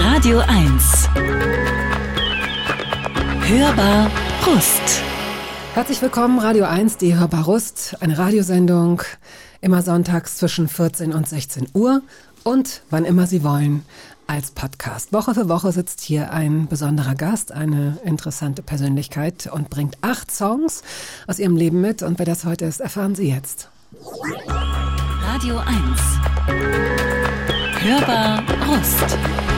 Radio 1. Hörbar Rust. Herzlich willkommen, Radio 1, die Hörbar Rust, eine Radiosendung, immer sonntags zwischen 14 und 16 Uhr und wann immer Sie wollen als Podcast. Woche für Woche sitzt hier ein besonderer Gast, eine interessante Persönlichkeit und bringt acht Songs aus ihrem Leben mit. Und wer das heute ist, erfahren Sie jetzt. Radio 1. Hörbar Rust.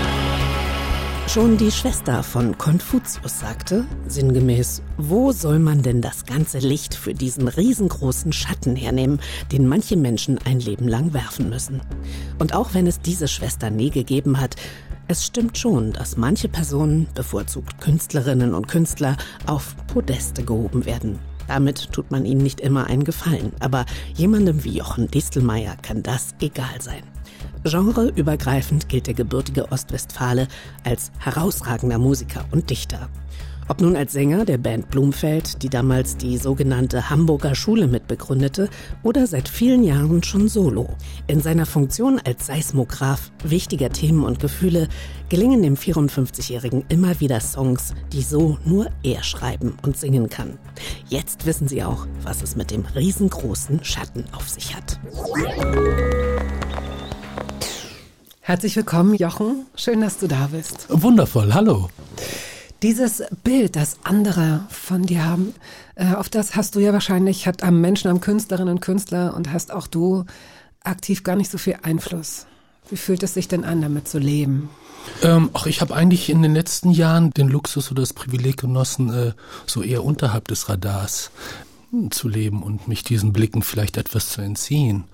Schon die Schwester von Konfuzius sagte, sinngemäß, wo soll man denn das ganze Licht für diesen riesengroßen Schatten hernehmen, den manche Menschen ein Leben lang werfen müssen? Und auch wenn es diese Schwester nie gegeben hat, es stimmt schon, dass manche Personen, bevorzugt Künstlerinnen und Künstler, auf Podeste gehoben werden. Damit tut man ihnen nicht immer einen Gefallen, aber jemandem wie Jochen Distelmeier kann das egal sein. Genreübergreifend gilt der gebürtige Ostwestfale als herausragender Musiker und Dichter. Ob nun als Sänger der Band Blumfeld, die damals die sogenannte Hamburger Schule mitbegründete, oder seit vielen Jahren schon solo. In seiner Funktion als Seismograph wichtiger Themen und Gefühle gelingen dem 54-Jährigen immer wieder Songs, die so nur er schreiben und singen kann. Jetzt wissen Sie auch, was es mit dem riesengroßen Schatten auf sich hat. Herzlich willkommen, Jochen. Schön, dass du da bist. Wundervoll, hallo. Dieses Bild, das andere von dir haben, äh, auf das hast du ja wahrscheinlich, hat am Menschen, am Künstlerinnen und Künstler und hast auch du aktiv gar nicht so viel Einfluss. Wie fühlt es sich denn an, damit zu leben? Ähm, ach, ich habe eigentlich in den letzten Jahren den Luxus oder das Privileg genossen, äh, so eher unterhalb des Radars zu leben und mich diesen Blicken vielleicht etwas zu entziehen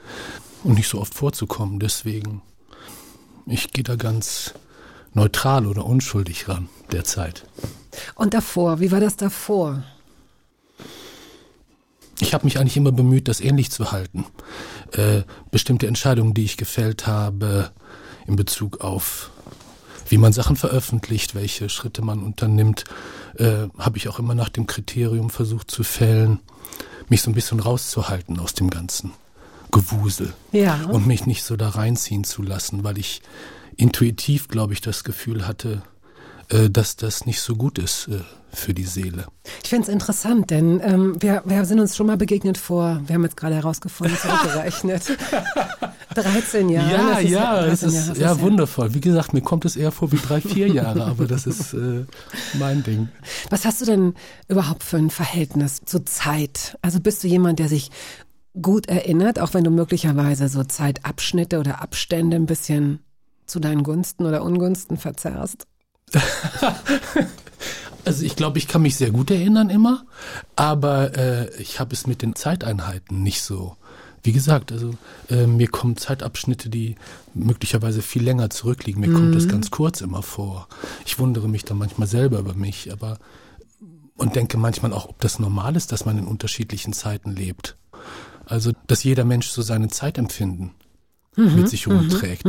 und nicht so oft vorzukommen. Deswegen, ich gehe da ganz neutral oder unschuldig ran derzeit. Und davor, wie war das davor? Ich habe mich eigentlich immer bemüht, das ähnlich zu halten. Äh, bestimmte Entscheidungen, die ich gefällt habe in Bezug auf wie man Sachen veröffentlicht, welche Schritte man unternimmt, äh, habe ich auch immer nach dem Kriterium versucht zu fällen, mich so ein bisschen rauszuhalten aus dem ganzen Gewusel Ja. und mich nicht so da reinziehen zu lassen, weil ich intuitiv, glaube ich, das Gefühl hatte, äh, dass das nicht so gut ist äh, für die Seele. Ich finde es interessant, denn ähm, wir, wir sind uns schon mal begegnet vor, wir haben jetzt gerade herausgefunden, zurückgerechnet. 13 Jahre. ja, das ist ja, 13 es ist Jahre, das ja ist wundervoll. Wie gesagt, mir kommt es eher vor wie drei, vier Jahre, aber das ist äh, mein Ding. Was hast du denn überhaupt für ein Verhältnis zur Zeit? Also bist du jemand, der sich gut erinnert, auch wenn du möglicherweise so Zeitabschnitte oder Abstände ein bisschen zu deinen Gunsten oder Ungunsten verzerrst? Also ich glaube, ich kann mich sehr gut erinnern immer, aber äh, ich habe es mit den Zeiteinheiten nicht so. Wie gesagt, also äh, mir kommen Zeitabschnitte, die möglicherweise viel länger zurückliegen. Mir kommt das ganz kurz immer vor. Ich wundere mich dann manchmal selber über mich, aber und denke manchmal auch, ob das normal ist, dass man in unterschiedlichen Zeiten lebt. Also, dass jeder Mensch so seine Zeitempfinden mit sich rumträgt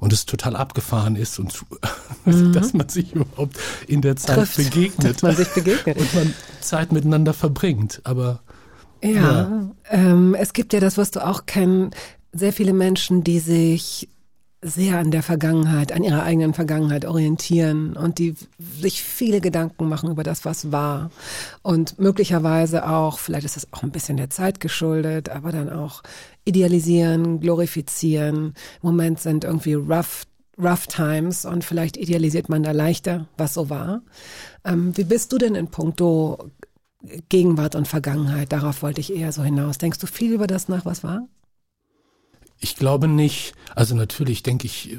und es total abgefahren ist und dass man sich überhaupt in der Zeit Trifft, begegnet dass man sich begegnet. und man Zeit miteinander verbringt. Aber Ja, Ja. Ähm, es gibt ja, das wirst du auch kennen, sehr viele Menschen, die sich sehr an der Vergangenheit, an ihrer eigenen Vergangenheit orientieren und die sich viele Gedanken machen über das, was war. Und möglicherweise auch, vielleicht ist es auch ein bisschen der Zeit geschuldet, aber dann auch idealisieren, glorifizieren. Im Moment sind irgendwie rough Rough Times und vielleicht idealisiert man da leichter, was so war. Ähm, wie bist du denn in puncto Gegenwart und Vergangenheit? Darauf wollte ich eher so hinaus. Denkst du viel über das nach, was war? Ich glaube nicht. Also natürlich denke ich äh,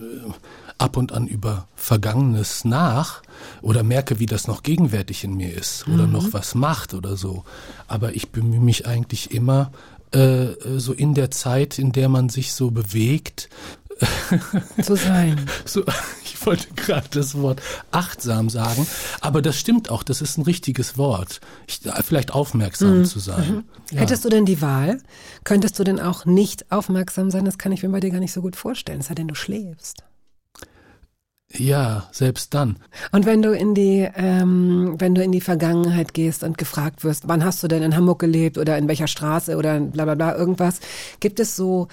ab und an über Vergangenes nach oder merke, wie das noch gegenwärtig in mir ist oder noch was macht oder so. Aber ich bemühe mich eigentlich immer äh, so in der Zeit, in der man sich so bewegt, Zu sein. so, ich wollte gerade das Wort achtsam sagen, aber das stimmt auch, das ist ein richtiges Wort. Ich, vielleicht aufmerksam zu sein. Ja. Hättest du denn die Wahl? Könntest du denn auch nicht aufmerksam sein? Das kann ich mir bei dir gar nicht so gut vorstellen, es sei denn, du schläfst. ja, selbst dann. Und wenn du in die, ähm, wenn du in die Vergangenheit gehst und gefragt wirst, wann hast du denn in Hamburg gelebt oder in welcher Straße oder bla bla bla irgendwas, gibt es so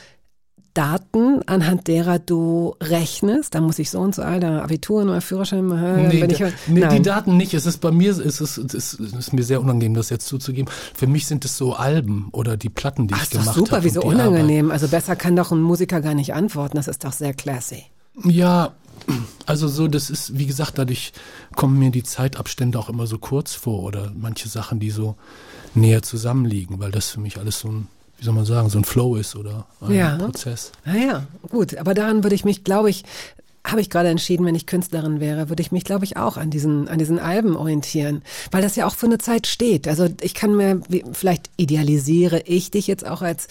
Daten, anhand derer du rechnest? Da muss ich so und so alter Abitur oder Führerschein machen. Nee, da, ich, nee nein. die Daten nicht. Es ist bei mir, es ist, es ist, mir sehr unangenehm, das jetzt zuzugeben. Für mich sind es so Alben oder die Platten, die Ach, ich gemacht super, habe. wieso und die Arbeit. unangenehm? Also besser kann doch ein Musiker gar nicht antworten. Das ist doch sehr classy. Ja, also so, das ist, wie gesagt, dadurch kommen mir die Zeitabstände auch immer so kurz vor oder manche Sachen, die so näher zusammenliegen, weil das für mich alles so ein, wie soll man sagen, so ein Flow ist oder ein Ja. Prozess. Naja, gut, aber daran würde ich mich, glaube ich, habe ich gerade entschieden, wenn ich Künstlerin wäre, würde ich mich, glaube ich, auch an diesen, an diesen Alben orientieren, weil das ja auch für eine Zeit steht. Also ich kann mir, vielleicht idealisiere ich dich jetzt auch als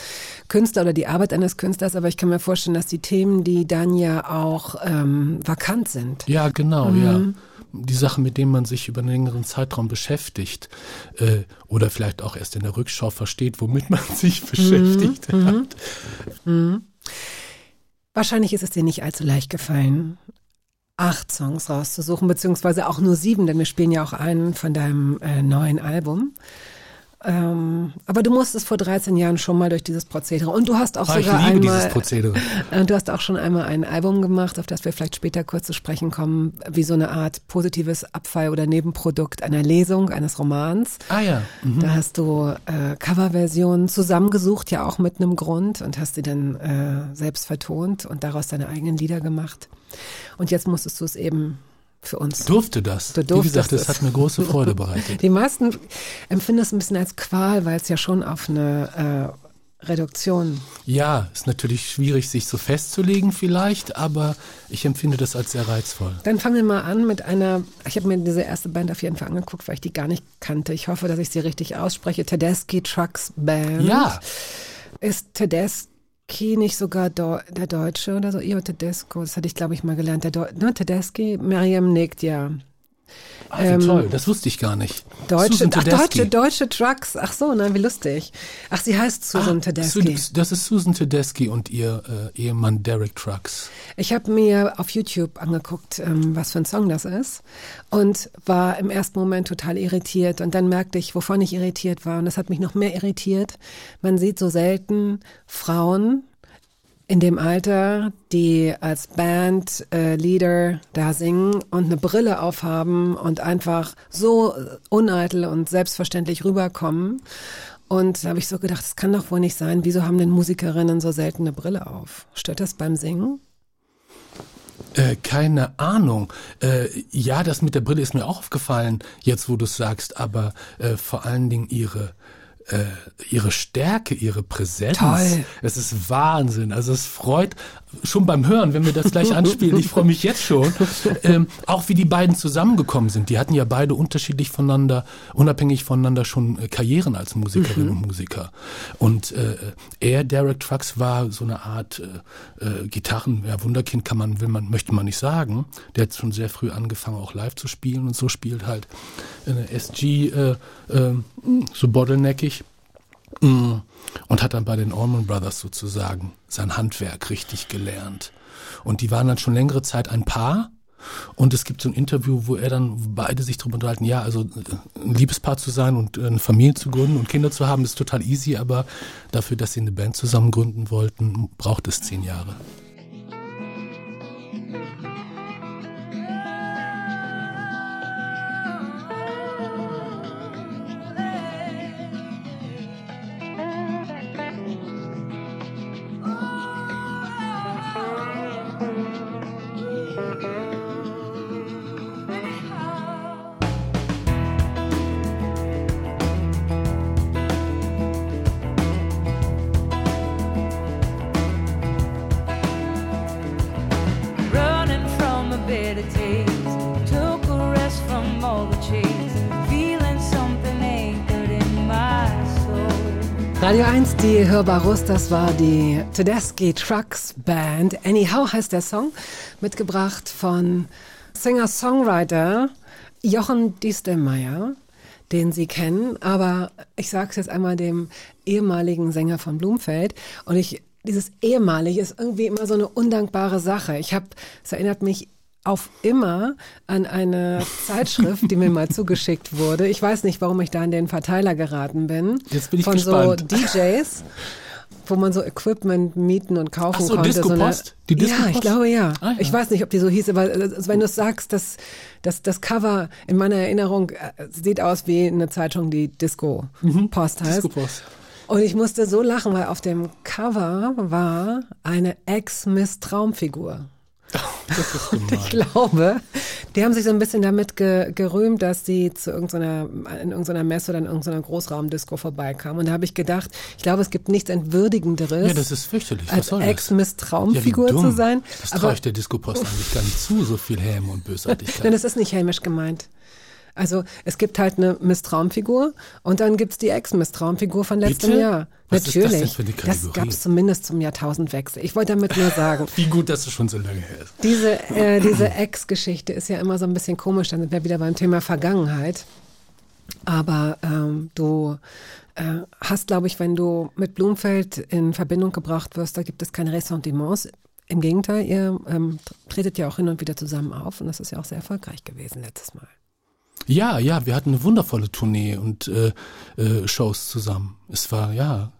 Künstler oder die Arbeit eines Künstlers, aber ich kann mir vorstellen, dass die Themen, die dann ja auch ähm, vakant sind. Ja, genau, Mhm. ja. Die Sachen, mit denen man sich über einen längeren Zeitraum beschäftigt äh, oder vielleicht auch erst in der Rückschau versteht, womit man sich beschäftigt Mhm. hat. Wahrscheinlich ist es dir nicht allzu leicht gefallen, acht Songs rauszusuchen, beziehungsweise auch nur sieben, denn wir spielen ja auch einen von deinem äh, neuen Album. Ähm, aber du musstest vor 13 Jahren schon mal durch dieses Prozedere. Und du hast auch Ah, sogar einmal. Äh, Du hast auch schon einmal ein Album gemacht, auf das wir vielleicht später kurz zu sprechen kommen, wie so eine Art positives Abfall- oder Nebenprodukt einer Lesung, eines Romans. Ah ja. Mhm. Da hast du äh, Coverversionen zusammengesucht, ja auch mit einem Grund und hast sie dann äh, selbst vertont und daraus deine eigenen Lieder gemacht. Und jetzt musstest du es eben für uns. Durfte das. Du Wie gesagt, das hat mir große Freude bereitet. Die meisten empfinden es ein bisschen als Qual, weil es ja schon auf eine äh, Reduktion. Ja, ist natürlich schwierig, sich so festzulegen vielleicht, aber ich empfinde das als sehr reizvoll. Dann fangen wir mal an mit einer, ich habe mir diese erste Band auf jeden Fall angeguckt, weil ich die gar nicht kannte. Ich hoffe, dass ich sie richtig ausspreche. Tedeschi Trucks Band. Ja, Ist Tedeschi nicht sogar Deu der Deutsche oder so? Io Tedesco, das hatte ich, glaube ich, mal gelernt. Der Deu ne, Tedeschi, Miriam nickt, ja. Ach, wie Ähm, toll, das wusste ich gar nicht. Deutsche, ach, deutsche, deutsche Trucks. Ach so, na, wie lustig. Ach, sie heißt Susan Ah, Tedeschi. Das ist Susan Tedeschi und ihr äh, Ehemann Derek Trucks. Ich habe mir auf YouTube angeguckt, ähm, was für ein Song das ist und war im ersten Moment total irritiert und dann merkte ich, wovon ich irritiert war und das hat mich noch mehr irritiert. Man sieht so selten Frauen in dem Alter, die als Band äh, da singen und eine Brille aufhaben und einfach so uneitel und selbstverständlich rüberkommen. Und da habe ich so gedacht, das kann doch wohl nicht sein. Wieso haben denn Musikerinnen so selten eine Brille auf? Stört das beim Singen? Äh, keine Ahnung. Äh, ja, das mit der Brille ist mir auch aufgefallen, jetzt wo du es sagst, aber äh, vor allen Dingen ihre ihre Stärke, ihre Präsenz. Toll. Es ist Wahnsinn. Also es freut schon beim Hören, wenn wir das gleich anspielen. Ich freue mich jetzt schon. Ähm, auch wie die beiden zusammengekommen sind. Die hatten ja beide unterschiedlich voneinander, unabhängig voneinander schon äh, Karrieren als Musikerinnen und Musiker. Und äh, er, Derek Trucks, war so eine Art äh, äh, Gitarren, ja, Wunderkind kann man, will man, möchte man nicht sagen. Der hat schon sehr früh angefangen, auch live zu spielen und so spielt halt eine SG äh, äh, so bottleneckig. Und hat dann bei den Allman Brothers sozusagen sein Handwerk richtig gelernt. Und die waren dann schon längere Zeit ein Paar. Und es gibt so ein Interview, wo er dann beide sich darüber unterhalten, ja, also ein Liebespaar zu sein und äh, eine Familie zu gründen und Kinder zu haben, ist total easy, aber dafür, dass sie eine Band zusammen gründen wollten, braucht es zehn Jahre. Die Hörbar Rust, das war die Tedeschi Trucks Band. Anyhow heißt der Song, mitgebracht von Singer-Songwriter Jochen Diestelmeier, den Sie kennen, aber ich sage es jetzt einmal dem ehemaligen Sänger von Blumfeld und ich dieses ehemalige ist irgendwie immer so eine undankbare Sache. Ich habe, es erinnert mich auf immer an eine Zeitschrift, die mir mal zugeschickt wurde. Ich weiß nicht, warum ich da in den Verteiler geraten bin. Jetzt bin ich von gespannt. so DJs, wo man so Equipment mieten und kaufen Ach so, konnte. Disco-Post? Die Die Ja, Disco-Post? ich glaube ja. Ah, ja. Ich weiß nicht, ob die so hieß, aber äh, wenn du es sagst, das, das, das Cover in meiner Erinnerung äh, sieht aus wie eine Zeitung, die Disco-Post heißt. Disco-Post. Und ich musste so lachen, weil auf dem Cover war eine Ex-Miss-Traumfigur. Ich glaube, die haben sich so ein bisschen damit ge gerühmt, dass die zu irgendeiner, in irgendeiner Messe oder in irgendeiner Großraumdisco vorbeikamen. Und da habe ich gedacht, ich glaube, es gibt nichts Entwürdigenderes, Ja, das ist fürchterlich. Was als? Ex-Miss-Traumfigur ja, zu sein. Das traue ich der Disco-Post eigentlich gar nicht zu, so viel Häme und Bösartigkeit. Nein, das ist nicht hämisch gemeint. Also es gibt halt eine Miss-Traumfigur und dann gibt's die Ex-Miss-Traumfigur von letztem Bitte? Jahr. Was ist das Natürlich. denn für eine das Kategorie? gab's zumindest zum Jahrtausendwechsel. Ich wollte damit nur sagen, Wie gut, dass es schon so lange her ist. diese, äh, diese Ex-Geschichte ist ja immer so ein bisschen komisch, dann sind wir wieder beim Thema Vergangenheit. Aber ähm, du äh, hast, glaube ich, wenn du mit Blumfeld in Verbindung gebracht wirst, da gibt es keine Ressentiments. Im Gegenteil, ihr ähm, tretet ja auch hin und wieder zusammen auf und das ist ja auch sehr erfolgreich gewesen letztes Mal. Ja, ja, wir hatten eine wundervolle Tournee und äh, äh, Shows zusammen. Es war, ja,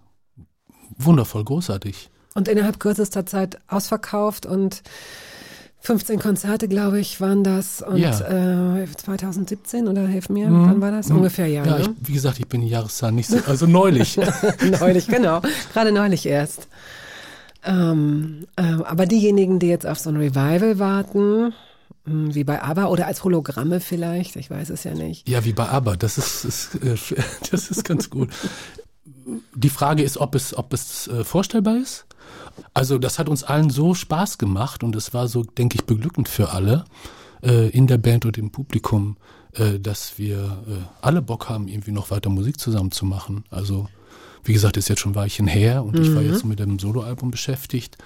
wundervoll, großartig. Und innerhalb kürzester Zeit ausverkauft und 15 Konzerte, glaube ich, waren das. Und Ja. äh, 2017 oder hilf mir, wann war das? Ungefähr, ja. Ja, ne? ich, wie gesagt, ich bin die Jahreszahl nicht so, also neulich. neulich, genau. Gerade neulich erst. Ähm, äh, aber diejenigen, die jetzt auf so ein Revival warten, mh, wie bei ABBA oder als Hologramme vielleicht, ich weiß es ja nicht. Ja, wie bei ABBA, das ist, ist äh, das ist ganz gut. Die Frage ist, ob es, ob es äh, vorstellbar ist. Also das hat uns allen so Spaß gemacht und es war so, denke ich, beglückend für alle äh, in der Band und im Publikum, äh, dass wir äh, alle Bock haben, irgendwie noch weiter Musik zusammen zu machen. Also wie gesagt, ist jetzt schon ein Weilchen her und ich war jetzt mit dem Soloalbum beschäftigt.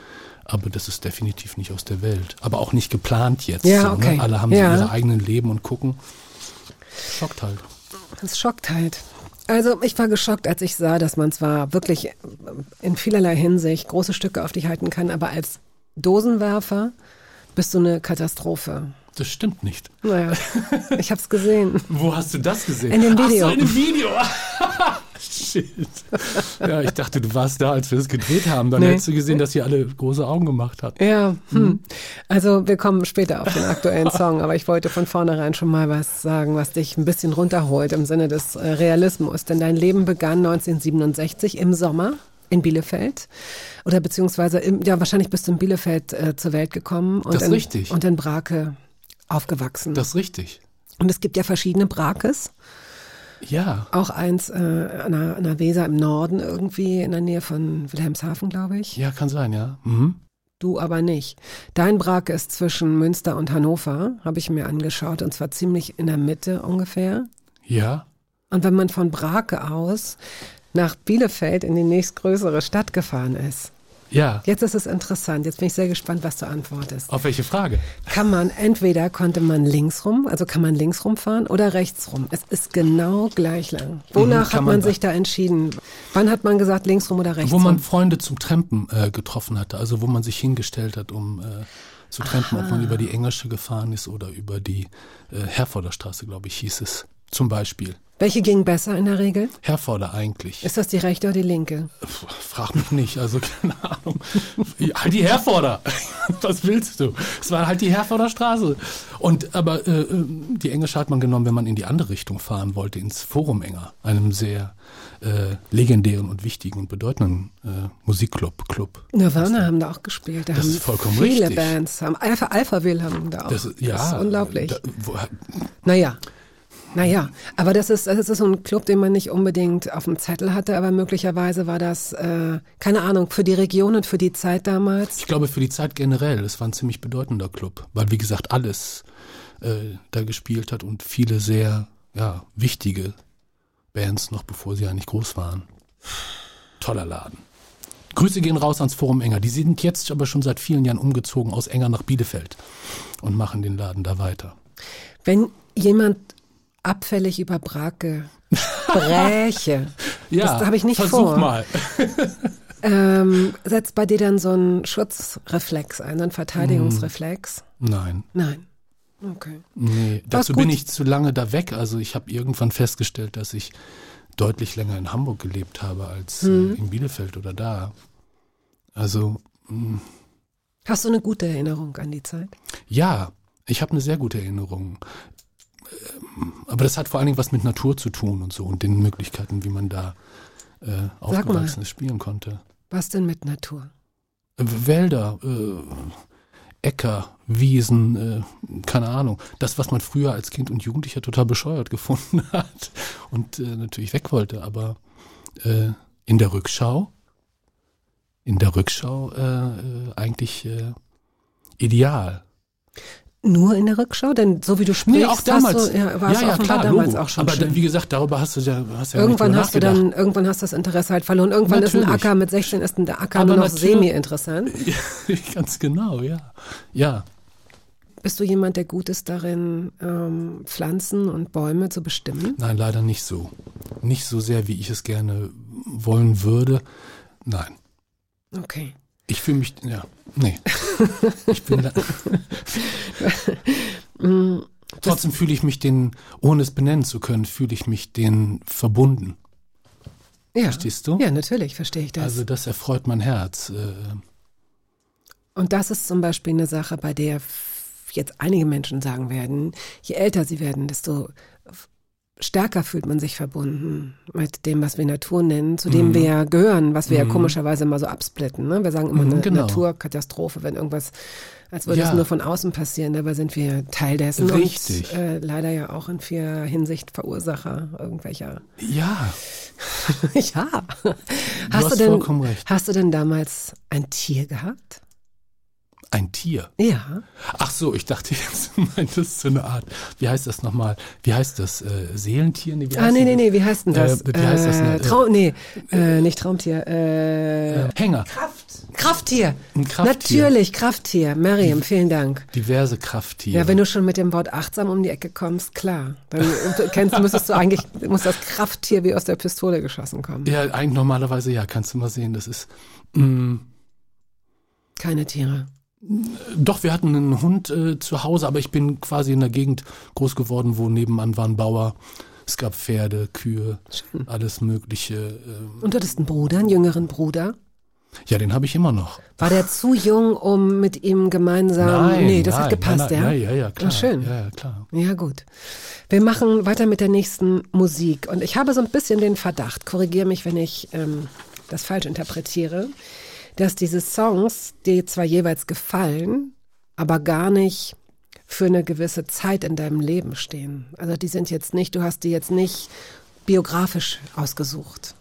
Aber das ist definitiv nicht aus der Welt. Aber auch nicht geplant jetzt. Ja, so, okay. ne? Alle haben Ja. so ihre eigenen Leben und gucken. Schockt halt. Das schockt halt. Also ich war geschockt, als ich sah, dass man zwar wirklich in vielerlei Hinsicht große Stücke auf dich halten kann, aber als Dosenwerfer bist du eine Katastrophe. Das stimmt nicht. Naja, ich hab's gesehen. Wo hast du das gesehen? In dem Video. Ach so, in dem Video. Shit. Ja, ich dachte, du warst da, als wir es gedreht haben. Dann Nee. hättest du gesehen, dass ihr alle große Augen gemacht habt. Ja, hm. also wir kommen später auf den aktuellen Song, aber ich wollte von vornherein schon mal was sagen, was dich ein bisschen runterholt im Sinne des äh, Realismus. Denn dein Leben begann 1967 im Sommer in Bielefeld oder beziehungsweise im, ja wahrscheinlich bist du in Bielefeld äh, zur Welt gekommen und Das ist in, richtig. und in Brake aufgewachsen. Das ist richtig. und es gibt ja verschiedene Brakes, Ja. auch eins äh, an, der, an der Weser im Norden irgendwie in der Nähe von Wilhelmshaven, glaube ich. Ja, kann sein, ja. Mhm. Du aber nicht. Dein Brake ist zwischen Münster und Hannover, habe ich mir angeschaut, und zwar ziemlich in der Mitte ungefähr. Ja. Und wenn man von Brake aus nach Bielefeld in die nächstgrößere Stadt gefahren ist, Ja. jetzt ist es interessant. Jetzt bin ich sehr gespannt, was du antwortest. Auf welche Frage? Kann man, entweder konnte man links rum, also kann man links rumfahren oder rechts rum. Es ist genau gleich lang. Wonach Mhm, hat man, man sich da entschieden? Wann hat man gesagt, links rum oder rechts Wo man rum? Freunde zum Trampen äh, getroffen hatte, also wo man sich hingestellt hat, um äh, zu trampen, ob man über die Englische gefahren ist oder über die äh, Herforder Straße, glaube ich, hieß es. Zum Beispiel. Welche ging besser in der Regel? Herforder eigentlich. Ist das die rechte oder die linke? Frag mich nicht, also keine Ahnung. Halt die Herforder. Was willst du? Es war halt die Herforder Straße. Und aber äh, äh, die Englische hat man genommen, wenn man in die andere Richtung fahren wollte, ins Forum Enger, einem sehr äh, legendären und wichtigen und bedeutenden äh, Musikclub. Club. Nirvana haben da auch gespielt. Da Das haben ist vollkommen viele richtig. Bands. Haben Alpha, Alphaville haben da auch. Das, ist- ja, das ist unglaublich. Da, wo, naja. Naja, aber das ist, das ist so ein Club, den man nicht unbedingt auf dem Zettel hatte, aber möglicherweise war das, äh, keine Ahnung, für die Region und für die Zeit damals. ich glaube für die Zeit generell, es war ein ziemlich bedeutender Club, weil wie gesagt alles äh, da gespielt hat und viele sehr ja, wichtige Bands noch bevor sie eigentlich groß waren. Toller Laden. Grüße gehen raus ans Forum Enger. Die sind jetzt aber schon seit vielen Jahren umgezogen aus Enger nach Bielefeld und machen den Laden da weiter. Wenn jemand abfällig über Brake spräche, Ja, das habe ich nicht versuch vor. mal. Ähm, setzt bei dir dann so ein Schutzreflex ein, so ein Verteidigungsreflex? Nein. Nein. Okay. Nee, dazu gut. bin ich zu lange da weg. Also ich habe irgendwann festgestellt, dass ich deutlich länger in Hamburg gelebt habe als Mhm. äh, in Bielefeld oder da. Also mh, Hast du eine gute Erinnerung an die Zeit? ja, ich habe eine sehr gute Erinnerung. Ähm, Aber das hat vor allen Dingen was mit Natur zu tun und so und den Möglichkeiten, wie man da äh, aufgewachsen ist, spielen konnte. Was denn mit Natur? Äh, Wälder, äh, Äcker, Wiesen, äh, keine Ahnung. Das, was man früher als Kind und Jugendlicher total bescheuert gefunden hat und äh, natürlich weg wollte. Aber äh, in der Rückschau, in der Rückschau eigentlich ideal. Nur in der Rückschau? Denn so wie du sprichst, Nee, auch damals. Du, ja, war es offenbar damals Logo. auch schon Aber schön. da, wie gesagt, darüber hast du ja, hast ja Irgendwann nicht hast du dann, irgendwann hast du das Interesse halt verloren. Irgendwann ist ein Natürlich. Acker mit 16 ist ein Acker Aber nur noch natürlich- semi-interessant. nachgedacht. Ganz genau, ja. Ja, Bist du jemand, der gut ist darin, ähm, Pflanzen und Bäume zu bestimmen? nein, leider nicht so. Nicht so sehr, wie ich es gerne wollen würde. Nein. Okay. Ich fühle mich, ja, nee. Ich bin da, trotzdem fühle ich mich den, ohne es benennen zu können, fühle ich mich den verbunden. Ja. Verstehst du? Ja, natürlich verstehe ich das. Also das erfreut mein Herz. Äh, Und das ist zum Beispiel eine Sache, bei der jetzt einige Menschen sagen werden, je älter sie werden, desto stärker fühlt man sich verbunden mit dem, was wir Natur nennen, zu dem wir ja gehören, was wir ja komischerweise mal so absplitten. Ne? Wir sagen immer Mhm, eine genau. Naturkatastrophe, wenn irgendwas, als würde Ja. es nur von außen passieren, dabei sind wir Teil dessen Richtig. und äh, leider ja auch in vieler Hinsicht Verursacher irgendwelcher. ja, ja. Hast hast du denn, vollkommen recht. hast du denn damals ein Tier gehabt? Ein Tier. Ja. Ach so, ich dachte jetzt, du meintest so eine Art, wie heißt das nochmal? Wie heißt das? Äh, Seelentier? Nee, wie Ah, heißt nee, nee, das? nee, wie heißt denn das? Äh, wie heißt das? Äh, Trau nee, äh, nicht Traumtier. Äh, Äh, Hänger. Krafttier. Ein Krafttier. Natürlich, Krafttier. Miriam, vielen Dank. Diverse Krafttiere. Ja, wenn du schon mit dem Wort achtsam um die Ecke kommst, klar. Dann du kennst, müsstest du eigentlich, muss das Krafttier wie aus der Pistole geschossen kommen. ja, eigentlich normalerweise ja, kannst du mal sehen, das ist. Mh, Keine Tiere. Doch, wir hatten einen Hund äh, zu Hause, aber ich bin quasi in der Gegend groß geworden, wo nebenan war ein Bauer. Es gab Pferde, Kühe, alles Mögliche. ähm. Und du hattest einen Bruder, einen jüngeren Bruder. Ja, den habe ich immer noch. War der zu jung, um mit ihm gemeinsam. nein, nee, das nein, hat gepasst, nein, ja? nein, ja? Ja, ja, klar. schön. Ja, ja, klar. Ja, gut. Wir machen weiter mit der nächsten Musik. Und ich habe so ein bisschen den Verdacht, korrigiere mich, wenn ich ähm, das falsch interpretiere, dass diese Songs dir zwar jeweils gefallen, aber gar nicht für eine gewisse Zeit in deinem Leben stehen. Also die sind jetzt nicht, du hast die jetzt nicht biografisch ausgesucht.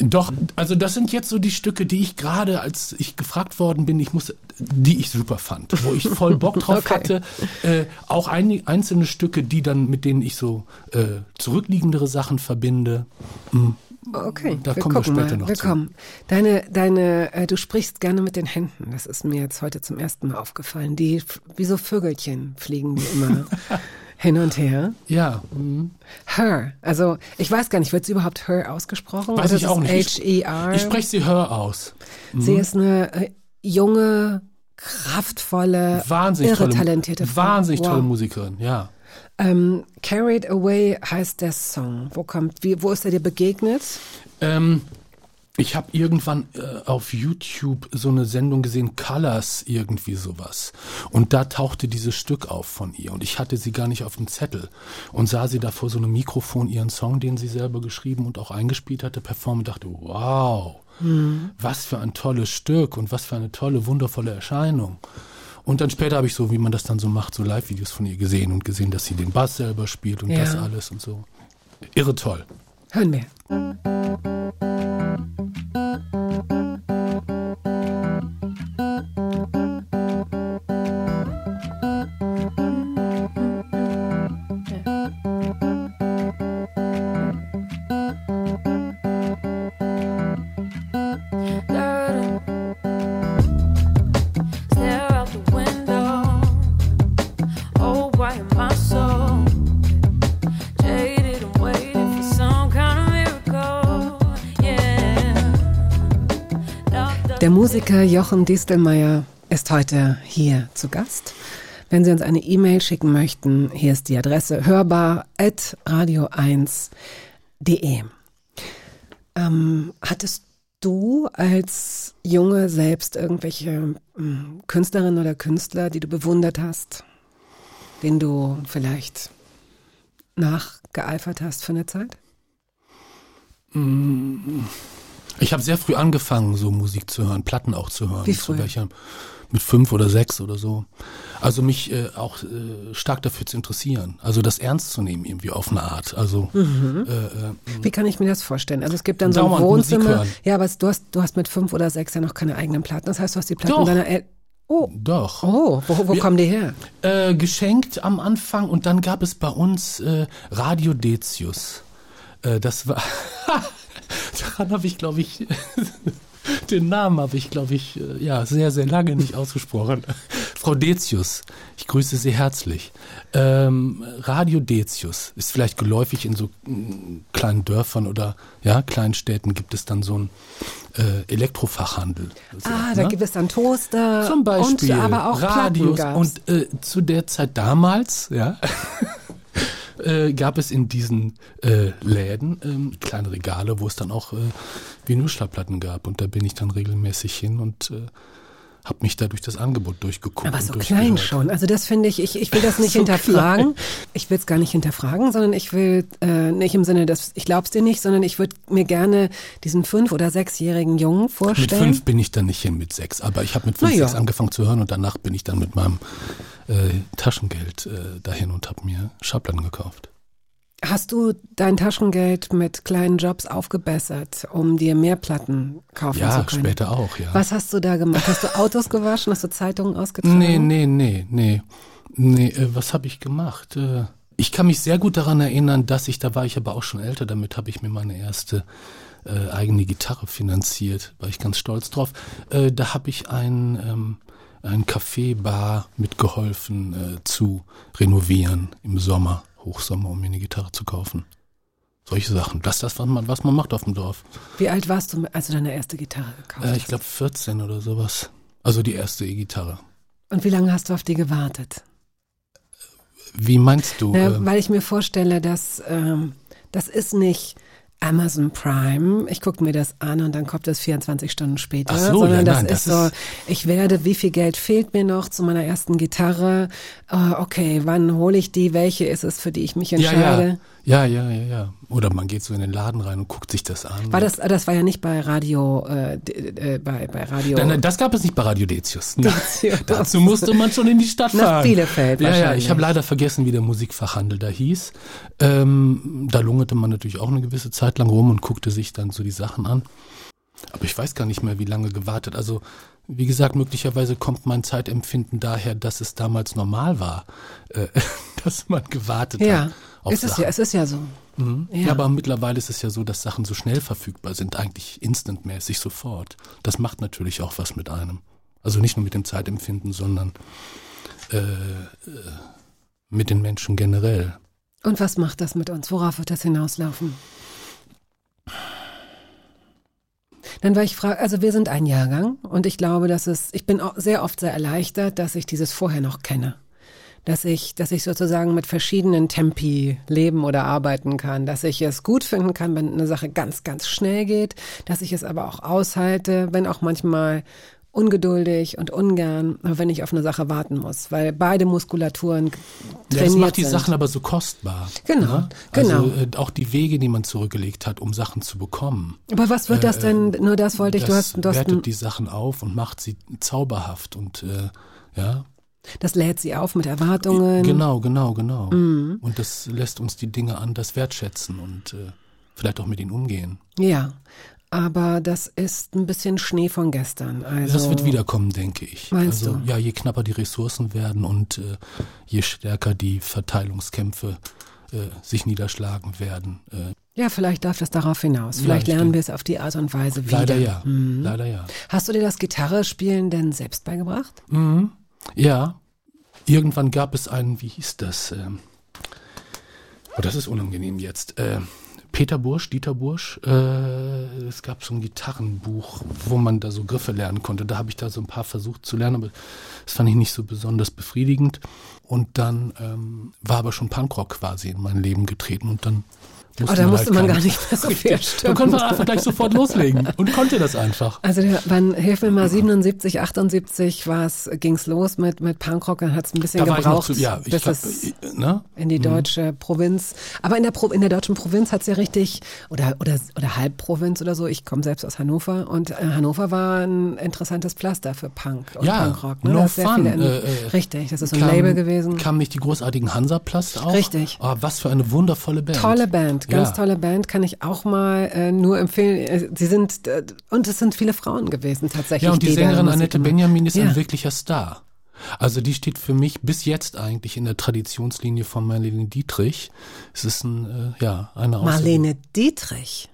Doch, also das sind jetzt so die Stücke, die ich gerade, als ich gefragt worden bin, ich muss, die ich super fand, wo ich voll Bock drauf Okay. hatte. Äh, auch ein, einzelne Stücke, die dann, mit denen ich so äh, zurückliegendere Sachen verbinde. Okay, Da wir kommen wir später mal. noch wir zu. kommen. Deine, deine, äh, du sprichst gerne mit den Händen. Das ist mir jetzt heute zum ersten Mal aufgefallen. Die, wie so Vögelchen fliegen die immer hin und her. Ja, mhm. Her. Also, ich weiß gar nicht, wird sie überhaupt her ausgesprochen? weiß Oder ich ist auch es nicht. Ich- H-E-R. Ich spreche sie hör aus. Sie ist eine äh, junge, kraftvolle, Wahnsinnig irre tolle, talentierte Frau. wahnsinnig Wow. tolle Musikerin, ja. Ähm, Carried Away heißt der Song. Wo kommt, wie, wo ist er dir begegnet? Ähm, ich habe irgendwann äh, auf YouTube so eine Sendung gesehen, Colors, irgendwie sowas. Und da tauchte dieses Stück auf von ihr. Und ich hatte sie gar nicht auf dem Zettel. Und sah sie da vor so einem Mikrofon ihren Song, den sie selber geschrieben und auch eingespielt hatte, performen und dachte, wow, was für ein tolles Stück und was für eine tolle, wundervolle Erscheinung. Und dann später habe ich so, wie man das dann so macht, so Live-Videos von ihr gesehen und gesehen, dass sie den Bass selber spielt und Ja. das alles und so. Irre toll. Hören wir. Musiker Jochen Distelmeier ist heute hier zu Gast. Wenn Sie uns eine E-Mail schicken möchten, hier ist die Adresse hörbar.radio1.de. Ähm, hattest du als Junge selbst irgendwelche mm, Künstlerinnen oder Künstler, die du bewundert hast, denen du vielleicht nachgeeifert hast für eine Zeit? Ich habe sehr früh angefangen, so Musik zu hören, Platten auch zu hören. Wie früh? mit fünf oder sechs oder so. Also mich äh, auch äh, stark dafür zu interessieren. Also das ernst zu nehmen irgendwie auf eine Art. Also Mhm. äh, äh, Wie kann ich mir das vorstellen? Also es gibt dann so ein Wohnzimmer. Ja, aber du hast, du hast mit fünf oder sechs ja noch keine eigenen Platten. Das heißt, du hast die Platten Doch. deiner Eltern. Oh, doch. oh, wo, wo Wir- kommen die her? Äh, geschenkt am Anfang und dann gab es bei uns äh, Radio Decius. Äh, das war, daran habe ich, glaube ich, den Namen habe ich, glaube ich, äh, ja, sehr, sehr lange nicht ausgesprochen. Frau Decius, ich grüße Sie herzlich. Ähm, Radio Decius ist vielleicht geläufig in so mm, kleinen Dörfern oder ja, kleinen Städten gibt es dann so einen äh, Elektrofachhandel. So, Ah, da ne? gibt es dann Toaster Zum Beispiel und aber auch Radios. Und äh, zu der Zeit damals, ja, äh, gab es in diesen äh, Läden ähm, kleine Regale, wo es dann auch äh, Vinylschallplatten gab. Und da bin ich dann regelmäßig hin und äh, habe mich da durch das Angebot durchgeguckt. Aber so klein schon. Also das finde ich, ich, ich will das nicht So hinterfragen. Ich will es gar nicht hinterfragen, sondern ich will äh, nicht im Sinne, dass ich glaub's dir nicht, sondern ich würde mir gerne diesen fünf- oder sechsjährigen Jungen Mit vorstellen. fünf bin ich dann nicht hin, mit sechs. Aber ich habe mit fünf, ja. sechs angefangen zu hören und danach bin ich dann mit meinem äh, Taschengeld äh, dahin und habe mir Schallplatten gekauft. Hast du dein Taschengeld mit kleinen Jobs aufgebessert, um dir mehr Platten kaufen zu Ja, können? später auch, ja. Was hast du da gemacht? Hast du Autos gewaschen? Hast du Zeitungen ausgetragen? Nee, nee, nee, nee. Nee, äh, was habe ich gemacht? Äh, ich kann mich sehr gut daran erinnern, dass ich, da war ich aber auch schon älter, damit habe ich mir meine erste äh, eigene Gitarre finanziert, war ich ganz stolz drauf. Äh, da habe ich ein, ähm, ein Café-Bar mitgeholfen äh, zu renovieren im Sommer, Hochsommer, um mir eine Gitarre zu kaufen. Solche Sachen. Das ist das, was man, was man macht auf dem Dorf. Wie alt warst du, als du deine erste Gitarre gekauft Äh, hast? ich glaube 14 oder sowas. Also die erste E-Gitarre. Und wie lange hast du auf die gewartet? Wie meinst du? Na, ähm, weil ich mir vorstelle, dass ähm, das ist nicht Amazon Prime. Ich gucke mir das an und dann kommt das 24 Stunden später, Ach so, sondern ja, das nein, ist das so, ich werde, wie viel Geld fehlt mir noch zu meiner ersten Gitarre? Äh, okay, wann hole ich die? Welche ist es, für die ich mich entscheide? ja, ja, ja, ja, ja. Oder man geht so in den Laden rein und guckt sich das an. War das, das war ja nicht bei Radio, äh, äh, bei, bei Radio. Nein, nein, das gab es nicht bei Radio Decius. Nein, Decius. Dazu musste man schon in die Stadt Nach fahren. Bielefeld Ja, ja, wahrscheinlich. ich habe leider vergessen, wie der Musikfachhandel da hieß. Ähm, da lungerte man natürlich auch eine gewisse Zeit lang rum und guckte sich dann so die Sachen an. Aber ich weiß gar nicht mehr, wie lange gewartet. Also, wie gesagt, möglicherweise kommt mein Zeitempfinden daher, dass es damals normal war, äh, dass man gewartet ja, hat es Sachen. ja, es ist ja so. Mhm. Ja. Ja. aber mittlerweile ist es ja so, dass Sachen so schnell verfügbar sind, eigentlich instantmäßig sofort. Das macht natürlich auch was mit einem. Also nicht nur mit dem Zeitempfinden, sondern äh, äh, mit den Menschen generell. Und was macht das mit uns? Worauf wird das hinauslaufen? Dann war ich frage, also wir sind ein Jahrgang und ich glaube, dass es, ich bin sehr oft sehr erleichtert, dass ich dieses vorher noch kenne. Dass ich, dass ich sozusagen mit verschiedenen Tempi leben oder arbeiten kann, dass ich es gut finden kann, wenn eine Sache ganz, ganz schnell geht, dass ich es aber auch aushalte, wenn auch manchmal ungeduldig und ungern, wenn ich auf eine Sache warten muss, weil beide Muskulaturen Ja, trainiert das macht die sind. Sachen aber so kostbar. Genau, ne? Also genau. äh, auch die Wege, die man zurückgelegt hat, um Sachen zu bekommen. Aber was wird das Äh, denn, nur das wollte ich, du das hast, du hast wertet die Sachen auf und macht sie zauberhaft und äh, ja, das lädt sie auf mit Erwartungen. Genau, genau, genau. Mhm. Und das lässt uns die Dinge anders wertschätzen und äh, vielleicht auch mit ihnen umgehen. Ja, aber das ist ein bisschen Schnee von gestern. Also, das wird wiederkommen, denke ich. Meinst also du? ja, je knapper die Ressourcen werden und äh, je stärker die Verteilungskämpfe äh, sich niederschlagen werden. Äh, Ja, vielleicht darf das darauf hinaus. Ja, Vielleicht ich lernen wir es auf die Art und Weise wieder. leider ja, Mhm. leider ja. Hast du dir das Gitarre-Spielen denn selbst beigebracht? Mhm. Ja, irgendwann gab es einen, wie hieß das? Ähm, oh, das ist unangenehm jetzt. Äh, Peter Bursch, Dieter Bursch, äh, es gab so ein Gitarrenbuch, wo man da so Griffe lernen konnte. Da habe ich da so ein paar versucht zu lernen, aber das fand ich nicht so besonders befriedigend. Und dann ähm, war aber schon Punkrock quasi in mein Leben getreten und dann Oh, da musste man keiner. gar nicht mehr so viel Da stimmen. konnte man einfach gleich sofort loslegen und konnte das einfach. Also der, wann, hilf mir mal, 77, 78 war's, ging's los mit, mit Punkrock, dann hat's ein bisschen Da gebraucht, zu, ja, ich bis glaub, es äh, ne? in die deutsche Provinz. Aber in der, Pro, in der deutschen Provinz hat's ja richtig, oder, oder, oder Halbprovinz oder so, ich komme selbst aus Hannover und äh, Hannover war ein interessantes Pflaster für Punk und Ja, Punkrock. Ne? No Da Fun, in, äh, äh, richtig, das ist so ein Label gewesen. Kamen nicht die großartigen Hansaplast auch? Richtig. Oh, was für eine wundervolle Band. Tolle Band, ganz Ja. tolle Band, kann ich auch mal äh, nur empfehlen. Äh, Sie sind, äh, und es sind viele Frauen gewesen tatsächlich. Ja, und die da Sängerin Annette Benjamin ist Ja. ein wirklicher Star. Also die steht für mich bis jetzt eigentlich in der Traditionslinie von Marlene Dietrich. Es ist ein, äh, ja, eine Marlene Dietrich.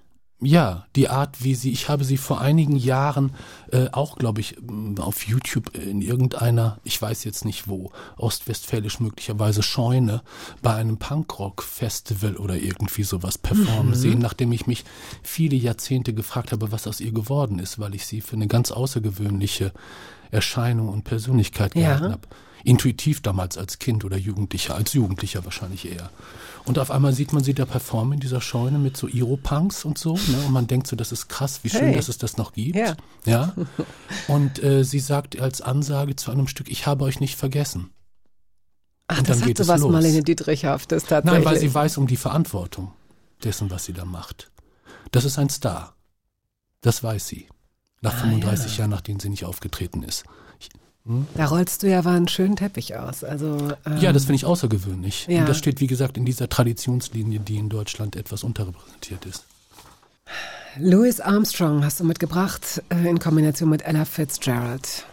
Ja, die Art, wie sie, ich habe sie vor einigen Jahren äh, auch, glaube ich, m, auf YouTube in irgendeiner, ich weiß jetzt nicht wo, ostwestfälisch möglicherweise Scheune, bei einem Punkrock-Festival oder irgendwie sowas performen sehen, nachdem ich mich viele Jahrzehnte gefragt habe, was aus ihr geworden ist, weil ich sie für eine ganz außergewöhnliche Erscheinung und Persönlichkeit Ja. gehalten habe. Intuitiv damals als Kind oder Jugendlicher, als Jugendlicher wahrscheinlich eher. Und auf einmal sieht man sie da performen in dieser Scheune mit so Iro-Punks und so. Ne? Und man denkt so, das ist krass, wie schön, Hey. dass es das noch gibt. Ja. ja? Und äh, sie sagt als Ansage zu einem Stück, ich habe euch nicht vergessen. Ach, Und das dann hat geht so es was los. Marlene Dietrichhaftes tatsächlich. Nein, weil sie weiß um die Verantwortung dessen, was sie da macht. Das ist ein Star. Das weiß sie. Nach Ah, 35 ja. Jahren, nachdem sie nicht aufgetreten ist. Da rollst du ja aber einen schönen Teppich aus. Also, ähm, Ja, das finde ich außergewöhnlich. Ja. Und das steht, wie gesagt, in dieser Traditionslinie, die in Deutschland etwas unterrepräsentiert ist. Louis Armstrong hast du mitgebracht äh, in Kombination mit Ella Fitzgerald.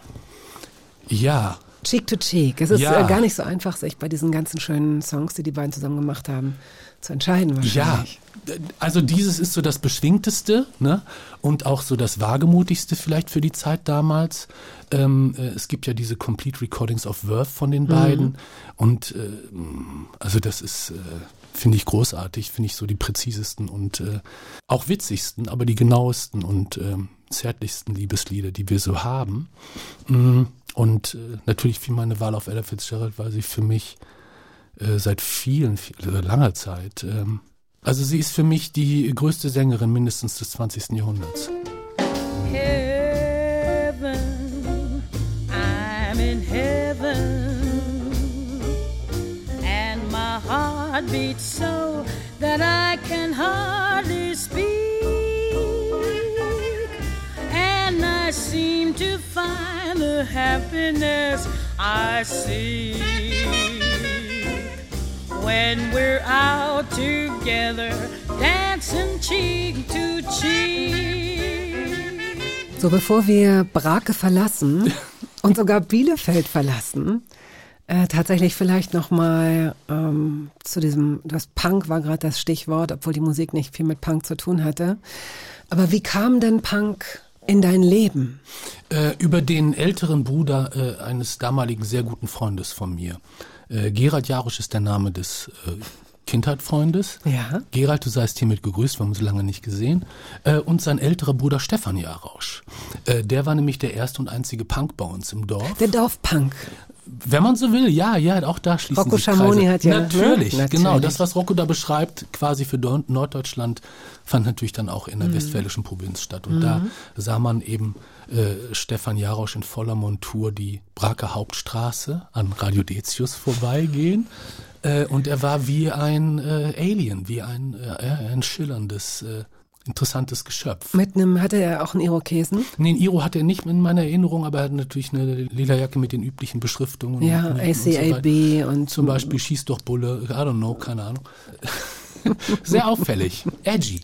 Ja, Cheek to Cheek. Es ist Ja. äh, gar nicht so einfach, sich bei diesen ganzen schönen Songs, die die beiden zusammen gemacht haben, zu entscheiden Ja, wahrscheinlich. Also dieses ist so das Beschwingteste ne? und auch so das Wagemutigste vielleicht für die Zeit damals. Ähm, äh, es gibt ja diese Complete Recordings of Worth von den beiden und äh, also das ist, äh, finde ich großartig, finde ich so die präzisesten und äh, auch witzigsten, aber die genauesten und ähm, zärtlichsten Liebeslieder, die wir so haben. Mm, Und äh, natürlich fiel meine Wahl auf Ella Fitzgerald, weil sie für mich äh, seit vielen, viel, äh, langer Zeit. Ähm, also sie ist für mich die größte Sängerin mindestens des 20. Jahrhunderts. heaven. I'm in heaven. And my heart beats so that I can hardly speak. And I seem to find the happiness I seek when we're out together, dancing cheek to cheek. So, bevor wir Brake verlassen und sogar Bielefeld verlassen, äh, tatsächlich vielleicht nochmal ähm, zu diesem, das Punk war gerade das Stichwort, obwohl die Musik nicht viel mit Punk zu tun hatte. Aber wie kam denn Punk in dein Leben? Äh, über den älteren Bruder äh, eines damaligen sehr guten Freundes von mir. Äh, Gerald Jarosch ist der Name des äh, Kindheitfreundes. Ja. Gerald, du seist hiermit gegrüßt, wir haben uns lange nicht gesehen. Äh, und sein älterer Bruder Stefan Jarosch. Äh, der war nämlich der erste und einzige Punk bei uns im Dorf. Der Dorfpunk. Wenn man so will, ja, ja, auch da schließen Rocco sich Schamoni Kreise. hat ja, ne? Natürlich, Natürlich. genau. Das, was Rocco da beschreibt, quasi für Norddeutschland, fand natürlich dann auch in der westfälischen Provinz statt. Und da sah man eben äh, Stefan Jarosch in voller Montur die Braker Hauptstraße an Radio Decius vorbeigehen. Äh, und er war wie ein äh, Alien, wie ein, äh, ein schillerndes, äh, interessantes Geschöpf. Mit einem, hatte er auch einen Irokesen? Nee, ein Iro hatte er nicht in meiner Erinnerung, aber er hat natürlich eine lila Jacke mit den üblichen Beschriftungen. Ja, und, und so. ACAB und Zum Beispiel Schieß doch Bulle, I don't know, keine Ahnung. Sehr auffällig, edgy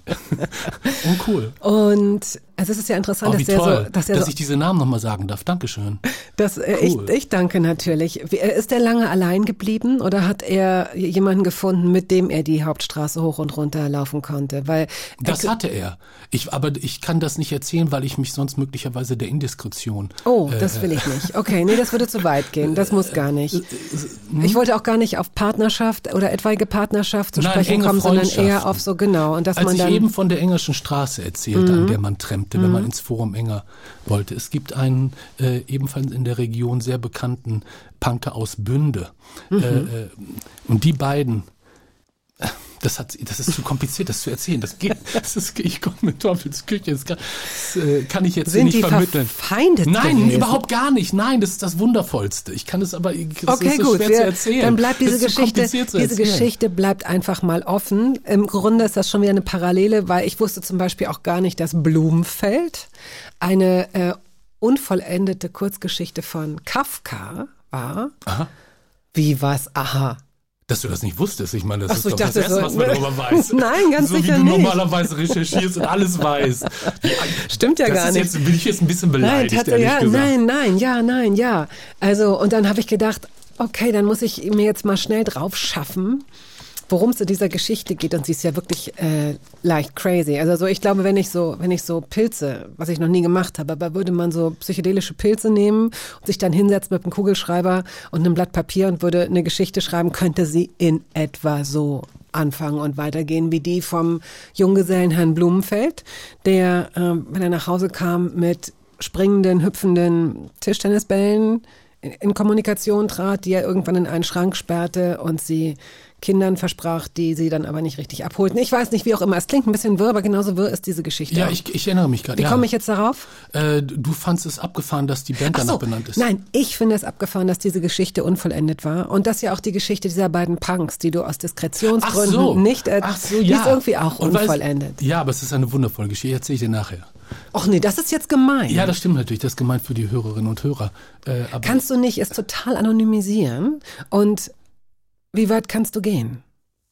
und cool. Und also es ist ja interessant, Oh, dass er toll, so, dass er dass so, ich diese Namen nochmal sagen darf. Dankeschön. dass, äh, cool. ich, ich danke natürlich. Äh, ist er lange allein geblieben oder hat er jemanden gefunden, mit dem er die Hauptstraße hoch und runter laufen konnte? Weil Das er, hatte er. Ich, aber ich kann das nicht erzählen, weil ich mich sonst möglicherweise der Indiskretion. Oh, äh, das will ich nicht. Okay, nee, das würde zu weit gehen. Das muss gar nicht. hm? Ich wollte auch gar nicht auf Partnerschaft oder etwaige Partnerschaft zu Nein, sprechen kommen, sondern eher auf so genau. Und dass Als man ich dann. Mhm. eben von der Engerschen Straße erzählte, an der man trennte, wenn man ins Forum Enger wollte. Es gibt einen äh, ebenfalls in der Region sehr bekannten Punker aus Bünde. Mhm. Äh, äh, und die beiden Das, hat, das ist zu kompliziert, das zu erzählen. Das geht. Das ist, ich komme mit Teufels Küche. Das kann, das, äh, kann ich jetzt Sind nicht die vermitteln. verfeindet Nein, gewesen? überhaupt gar nicht. Nein, das ist das Wundervollste. Ich kann es aber das Okay, ist gut. schwer Wir, zu erzählen. dann bleibt diese Geschichte, diese. Geschichte bleibt einfach mal offen. Im Grunde ist das schon wieder eine Parallele, weil ich wusste zum Beispiel auch gar nicht, dass Blumenfeld eine äh, unvollendete Kurzgeschichte von Kafka war. Aha. Wie was? Aha. Dass du das nicht wusstest. Ich meine, das Ach so, ist doch dachte das Erste, so- was man darüber weiß. Nein, ganz so sicher wie du nicht. normalerweise recherchierst und alles weißt. Stimmt ja das gar nicht. Jetzt, bin ich jetzt ein bisschen Nein, beleidigt, tats- ehrlich ja, gesagt. nein, nein, ja, nein, ja. Also, und dann habe ich gedacht, okay, dann muss ich mir jetzt mal schnell drauf schaffen, worum es in dieser Geschichte geht. Und sie ist ja wirklich äh, leicht crazy. Also so, ich glaube, wenn ich so, wenn ich so Pilze, was ich noch nie gemacht habe, aber würde man so psychedelische Pilze nehmen und sich dann hinsetzen mit einem Kugelschreiber und einem Blatt Papier und würde eine Geschichte schreiben, könnte sie in etwa so anfangen und weitergehen wie die vom Junggesellen Herrn Blumenfeld, der, ähm, wenn er nach Hause kam, mit springenden, hüpfenden Tischtennisbällen in Kommunikation trat, die er irgendwann in einen Schrank sperrte und sie Kindern versprach, die sie dann aber nicht richtig abholten. Ich weiß nicht, wie auch immer. Es klingt ein bisschen wirr, aber genauso wirr ist diese Geschichte. Ja, ich, ich erinnere mich gerade. Wie ja. komme ich jetzt darauf? Äh, du fandst es abgefahren, dass die Band Ach danach so, benannt ist. Nein, ich finde es abgefahren, dass diese Geschichte unvollendet war und dass ja auch die Geschichte dieser beiden Punks, die du aus Diskretionsgründen so. nicht, äh, Ach so, die ja. ist irgendwie auch Und unvollendet. ja, aber es ist eine wundervolle Geschichte. Erzähle ich dir nachher. Och nee, das ist jetzt gemein. Ja, das stimmt natürlich. Das ist gemeint für die Hörerinnen und Hörer. Äh, aber Kannst du nicht es total anonymisieren? Und wie weit kannst du gehen?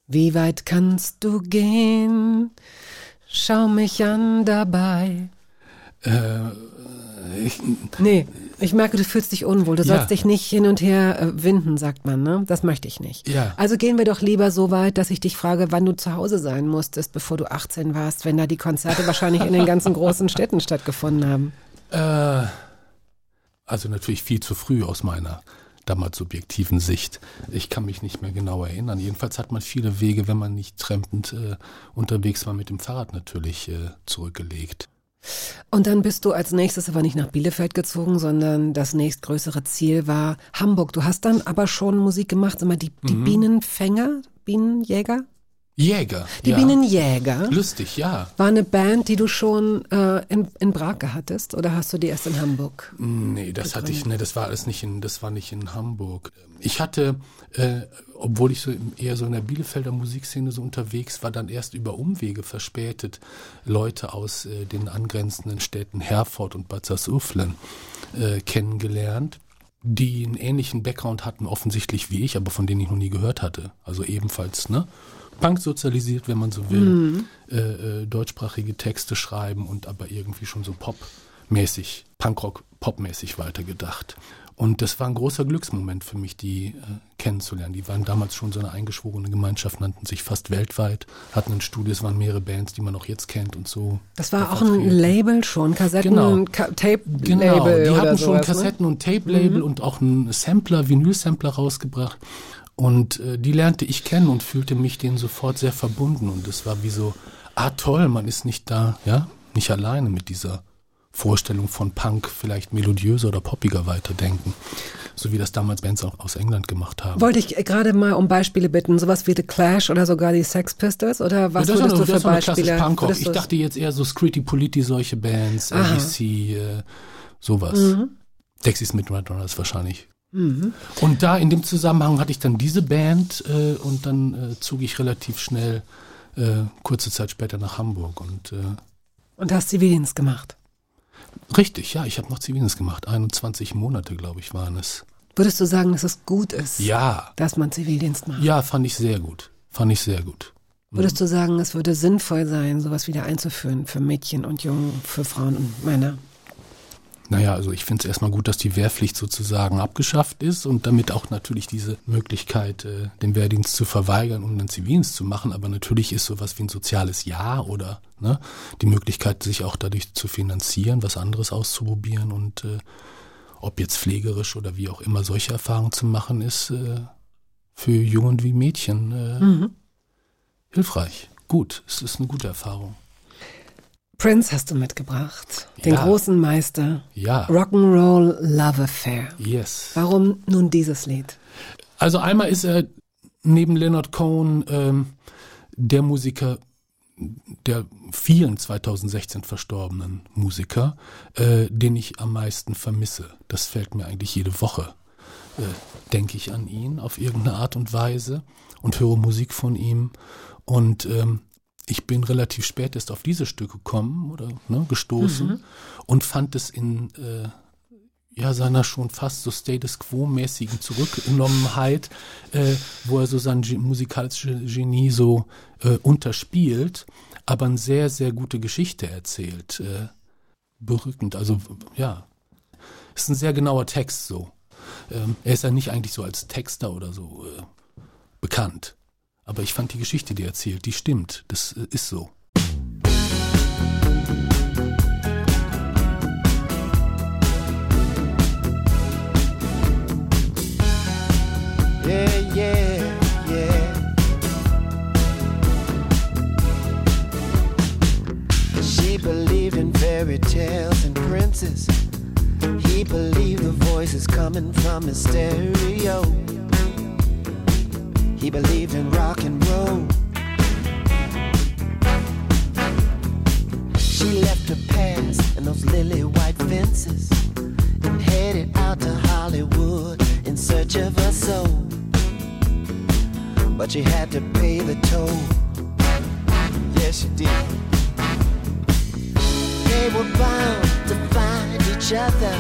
Wie weit kannst du gehen? Schau mich an dabei. äh, ich, Nee, ich merke, du fühlst dich unwohl. Du Ja. sollst dich nicht hin und her äh, winden, sagt man, ne? Das möchte ich nicht. Ja. Also gehen wir doch lieber so weit, dass ich dich frage, wann du zu Hause sein musstest, bevor du 18 warst, wenn da die Konzerte wahrscheinlich in den ganzen großen Städten stattgefunden haben. äh, also natürlich viel zu früh aus meiner damals subjektiven Sicht. Ich kann mich nicht mehr genau erinnern. Jedenfalls hat man viele Wege, wenn man nicht trampend äh, unterwegs war, mit dem Fahrrad natürlich äh, zurückgelegt. Und dann bist du als nächstes aber nicht nach Bielefeld gezogen, sondern das nächstgrößere Ziel war Hamburg. Du hast dann aber schon Musik gemacht, mal, die, die Mhm. Bienenfänger, Bienenjäger? Jäger. Die ja. Bienenjäger Lustig, ja. war eine Band, die du schon äh, in, in Brake hattest oder hast du die erst in Hamburg? Nee, das hatte ich, nee, das war alles nicht in, das war nicht in Hamburg. Ich hatte, äh, obwohl ich so eher so in der Bielefelder Musikszene so unterwegs war, dann erst über Umwege verspätet Leute aus äh, den angrenzenden Städten Herford und Bad Sassuflen äh, kennengelernt, die einen ähnlichen Background hatten, offensichtlich wie ich, aber von denen ich noch nie gehört hatte. Also ebenfalls, ne? Punk sozialisiert, wenn man so will, äh, äh, deutschsprachige Texte schreiben und aber irgendwie schon so popmäßig, Punkrock popmäßig weitergedacht. Und das war ein großer Glücksmoment für mich, die äh, kennenzulernen. Die waren damals schon so eine eingeschworene Gemeinschaft, nannten sich fast weltweit, hatten ein Studio, es waren mehrere Bands, die man auch jetzt kennt und so. Das war auch ein Label schon, Kassetten, Genau. Ka Tape-Label Genau, die hatten schon sowas, ne? Mhm. Kassetten und Tape-Label und auch einen Sampler, Vinyl-Sampler rausgebracht. Und äh, die lernte ich kennen und fühlte mich denen sofort sehr verbunden. Und es war wie so, ah toll, man ist nicht da, ja, nicht alleine mit dieser Vorstellung von Punk, vielleicht melodiöser oder poppiger weiterdenken. So wie das damals Bands auch aus England gemacht haben. Wollte ich gerade mal um Beispiele bitten, sowas wie The Clash oder sogar die Sex Pistols oder was Ja, das würdest war, du für eine Beispiele? Würdest Ich dachte jetzt eher so Scritty Politti, solche Bands, Aha. ABC, äh, sowas. Mhm. Dexys Midnight Runners wahrscheinlich. Und da in dem Zusammenhang hatte ich dann diese Band äh, und dann äh, zog ich relativ schnell äh, kurze Zeit später nach Hamburg und äh, und hast Zivildienst gemacht. richtig, ja, ich habe noch Zivildienst gemacht. 21 Monate, glaube ich, waren es. Würdest du sagen, dass es gut ist, Ja, dass man Zivildienst macht? ja, fand ich sehr gut. Fand ich sehr gut. Würdest du sagen, es würde sinnvoll sein, sowas wieder einzuführen für Mädchen und Jungen, für Frauen und Männer? Naja, also ich finde es erstmal gut, dass die Wehrpflicht sozusagen abgeschafft ist und damit auch natürlich diese Möglichkeit, äh, den Wehrdienst zu verweigern, um einen Zivildienst zu machen. Aber natürlich ist sowas wie ein soziales Jahr oder ne, die Möglichkeit, sich auch dadurch zu finanzieren, was anderes auszuprobieren und äh, ob jetzt pflegerisch oder wie auch immer solche Erfahrungen zu machen, ist äh, für Jungen wie Mädchen äh, Mhm. hilfreich. Gut, es ist eine gute Erfahrung. Prince hast du mitgebracht, den Ja. großen Meister. Ja, Rock'n'Roll Love Affair. yes. Warum nun dieses Lied? Also einmal ist er neben Leonard Cohen ähm, der Musiker, der vielen 2016 verstorbenen Musiker, äh, den ich am meisten vermisse. Das fällt mir eigentlich jede Woche. Äh, denke ich an ihn auf irgendeine Art und Weise und höre Musik von ihm. Und ähm, ich bin relativ spät erst auf dieses Stück gekommen oder ne, gestoßen Mhm. und fand es in äh, ja, seiner schon fast so Status Quo-mäßigen Zurückgenommenheit, äh, wo er so sein Ge musikalisches Genie so äh, unterspielt, aber eine sehr, sehr gute Geschichte erzählt. Äh, berückend, also ja, ist ein sehr genauer Text so. Ähm, er ist ja nicht eigentlich so als Texter oder so äh, bekannt. Aber ich fand die Geschichte, die er erzählt, die stimmt. Das äh, ist so. She believed in fairy tales and princes. He believed the voices coming from his stereo. He believed in rock and roll. She left her past and those lily white fences and headed out to Hollywood in search of her soul. But she had to pay the toll. Yes, she did. They were bound to find each other.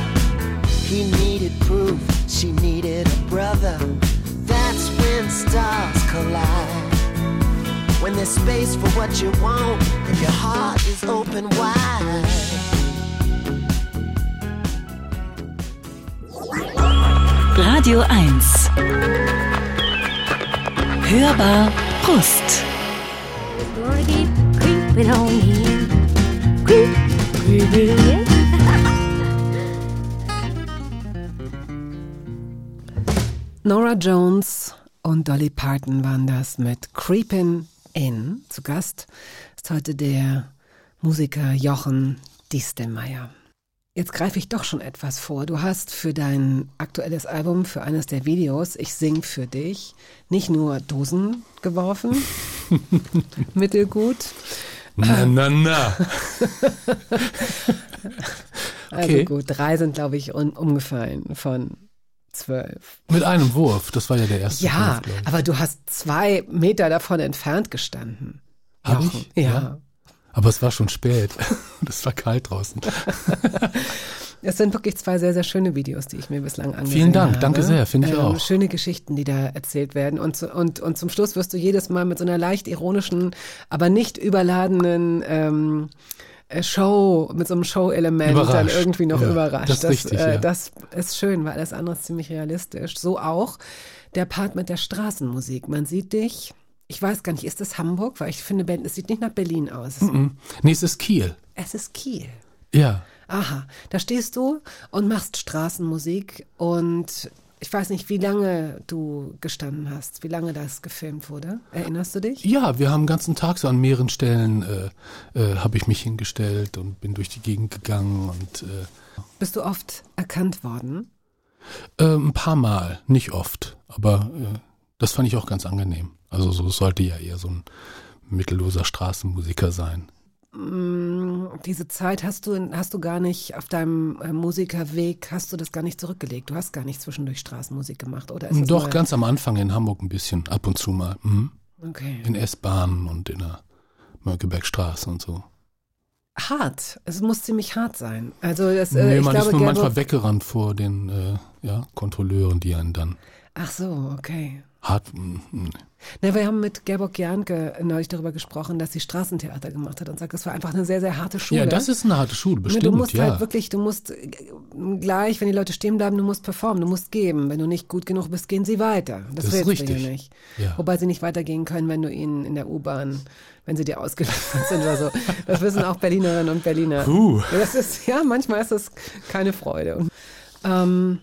He needed proof, she needed a brother. That's when stars collide. When there's space for what you want, and your heart is open wide. Radio 1. Hörbar Brust. gonna keep creeping on in. Creep, creeping in. Nora Jones und Dolly Parton waren das mit Creepin' In. Zu Gast ist heute der Musiker Jochen Diestelmeier. Jetzt greife ich doch schon etwas vor. Du hast für dein aktuelles Album, für eines der Videos, Ich sing für dich, nicht nur Dosen geworfen, mittelgut, Na, na, na. also Okay. gut, drei sind, glaube ich, umgefallen von zwölf. Mit einem Wurf, das war ja der erste Ja, Wurf, aber du hast zwei Meter davon entfernt gestanden. Hab Jochen. ich? Ja. Ja. Aber es war schon spät. Das war kalt draußen. Es sind wirklich zwei sehr, sehr schöne Videos, die ich mir bislang angesehen Vielen Dank, habe. Ähm, danke sehr, finde ich auch. Schöne Geschichten, die da erzählt werden. Und, und, und zum Schluss wirst du jedes Mal mit so einer leicht ironischen, aber nicht überladenen ähm, äh, Show, mit so einem Show-Element dann irgendwie noch Ja, überrascht. das ist richtig, äh, ja. das ist schön, weil alles andere ist ziemlich realistisch. So auch der Part mit der Straßenmusik. Man sieht dich, ich weiß gar nicht, ist das Hamburg? Weil ich finde, es sieht nicht nach Berlin aus. Mhm. Nee, es ist Kiel. Es ist Kiel. Ja. Aha, da stehst du und machst Straßenmusik und ich weiß nicht, wie lange du gestanden hast, wie lange das gefilmt wurde. Erinnerst du dich? Ja, wir haben den ganzen Tag so an mehreren Stellen äh, äh, habe ich mich hingestellt und bin durch die Gegend gegangen und äh, Bist du oft erkannt worden? äh, ein paar Mal, nicht oft, aber äh, das fand ich auch ganz angenehm. Also so sollte ja eher so ein mittelloser Straßenmusiker sein. Mm, Diese Zeit hast du, hast du gar nicht auf deinem äh, Musikerweg, hast du das gar nicht zurückgelegt. Du hast gar nicht zwischendurch Straßenmusik gemacht, oder? Doch, ganz am Anfang in Hamburg ein bisschen, ab und zu mal. Mhm. Okay. In S-Bahnen und in der Mönckebergstraße und so. Hart. Es muss ziemlich hart sein. Also das, äh, nee, ich man glaube, ist nur manchmal weggerannt vor den äh, ja, Kontrolleuren, die einen dann Ach so, okay. Hart. mm, mm. Na, wir haben mit Gerburg Janke neulich darüber gesprochen, dass sie Straßentheater gemacht hat und sagt, das war einfach eine sehr, sehr harte Schule. Ja, das ist eine harte Schule, Ne, bestimmt. du musst ja. halt wirklich, du musst äh, gleich, wenn die Leute stehen bleiben, du musst performen, du musst geben. Wenn du nicht gut genug bist, gehen sie weiter. Das, Das ist richtig. nicht. Ja. Wobei sie nicht weitergehen können, wenn du ihnen in der U-Bahn, wenn sie dir ausgeliefert sind oder so. Das wissen auch Berlinerinnen und Berliner. Puh. Das ist, ja, manchmal ist das keine Freude. Ähm,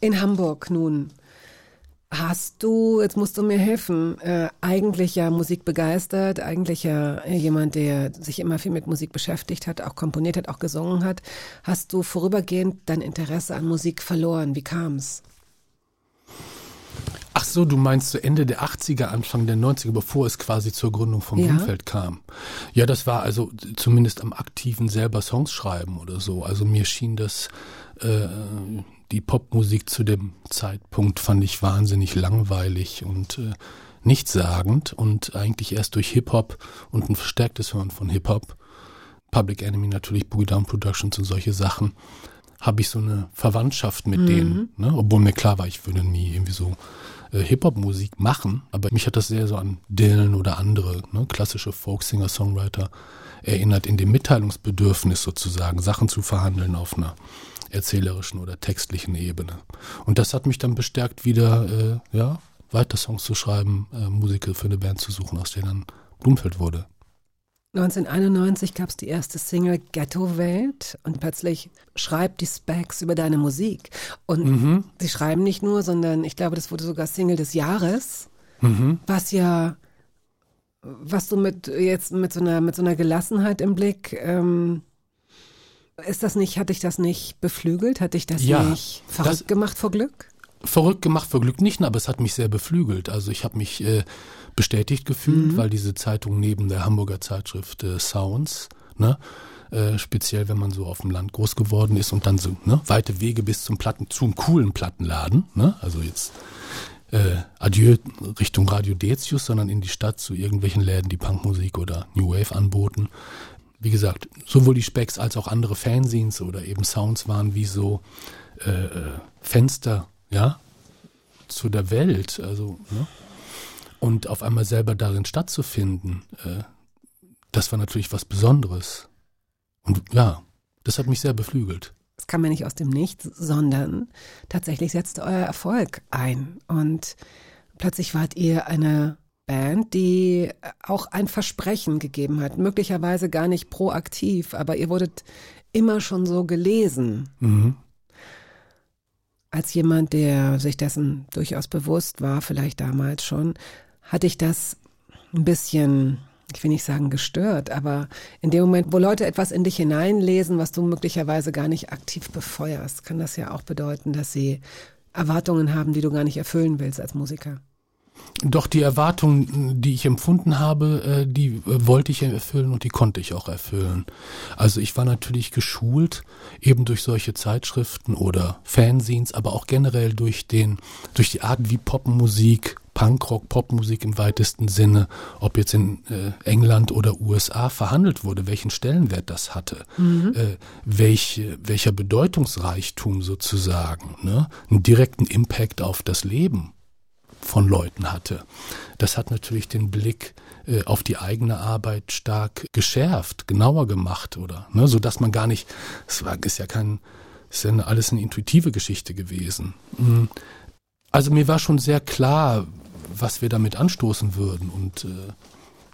in Hamburg nun. Hast du, jetzt musst du mir helfen, äh, eigentlich ja Musik begeistert, eigentlich ja jemand, der sich immer viel mit Musik beschäftigt hat, auch komponiert hat, auch gesungen hat. Hast du vorübergehend dein Interesse an Musik verloren? Wie kam's? Ach, Ach so, du meinst so Ende der 80er, Anfang der 90er, bevor es quasi zur Gründung von Ja. Blumfeld kam. Ja, das war also zumindest am aktiven selber Songs schreiben oder so. Also mir schien das, äh, die Popmusik zu dem Zeitpunkt fand ich wahnsinnig langweilig und äh, nichtssagend und eigentlich erst durch Hip-Hop und ein verstärktes Hören von Hip-Hop, Public Enemy natürlich, Boogie Down Productions und solche Sachen, habe ich so eine Verwandtschaft mit denen. Ne? Obwohl mir klar war, ich würde nie irgendwie so äh, Hip-Hop-Musik machen, aber mich hat das sehr so an Dylan oder andere ne, klassische Folksinger, Songwriter erinnert, in dem Mitteilungsbedürfnis sozusagen, Sachen zu verhandeln auf einer erzählerischen oder textlichen Ebene. Und das hat mich dann bestärkt, wieder äh, ja, weiter Songs zu schreiben, äh, Musiker für eine Band zu suchen, aus der dann Blumfeld wurde. 1991 gab es die erste Single Ghetto Welt und plötzlich schreibt die Specs über deine Musik. Und sie schreiben nicht nur, sondern ich glaube, das wurde sogar Single des Jahres, was ja, was du mit jetzt mit so einer, mit so einer Gelassenheit im Blick, ähm, ist das nicht, hat dich das nicht beflügelt? Hat dich das Ja, nicht verrückt das- gemacht vor Glück? verrückt gemacht vor Glück nicht, aber es hat mich sehr beflügelt. Also ich habe mich äh, bestätigt gefühlt, weil diese Zeitung neben der Hamburger Zeitschrift äh, Sounds, ne, äh, speziell wenn man so auf dem Land groß geworden ist und dann so ne, weite Wege bis zum Platten, zum coolen Plattenladen, ne, also jetzt äh, Adieu Richtung Radio Decius, sondern in die Stadt zu irgendwelchen Läden, die Punkmusik oder New Wave anboten. Wie gesagt, sowohl die Specs als auch andere Fanzines oder eben Sounds waren wie so äh, äh, Fenster, ja, zu der Welt, also, ne? Und auf einmal selber darin stattzufinden, äh, das war natürlich was Besonderes. Und ja, das hat mich sehr beflügelt. Es kam ja nicht aus dem Nichts, sondern tatsächlich setzte euer Erfolg ein. Und plötzlich wart ihr eine Band, die auch ein Versprechen gegeben hat. Möglicherweise gar nicht proaktiv, aber ihr wurdet immer schon so gelesen. Mhm. Als jemand, der sich dessen durchaus bewusst war, vielleicht damals schon, hatte ich das ein bisschen, ich will nicht sagen gestört, aber in dem Moment, wo Leute etwas in dich hineinlesen, was du möglicherweise gar nicht aktiv befeuerst, kann das ja auch bedeuten, dass sie Erwartungen haben, die du gar nicht erfüllen willst als Musiker. Doch die Erwartungen, die ich empfunden habe, äh, die äh, wollte ich erfüllen und die konnte ich auch erfüllen. Also ich war natürlich geschult, eben durch solche Zeitschriften oder Fanzines, aber auch generell durch den, durch die Art, wie Popmusik, Punkrock, Popmusik im weitesten Sinne, ob jetzt in äh, England oder USA verhandelt wurde, welchen Stellenwert das hatte, äh, welche, welcher Bedeutungsreichtum sozusagen, ne, einen direkten Impact auf das Leben von Leuten hatte. Das hat natürlich den Blick äh, auf die eigene Arbeit stark geschärft, genauer gemacht oder, ne, so dass man gar nicht, es war, ist ja kein, ist ja alles eine intuitive Geschichte gewesen. Mm. Also mir war schon sehr klar, was wir damit anstoßen würden und äh,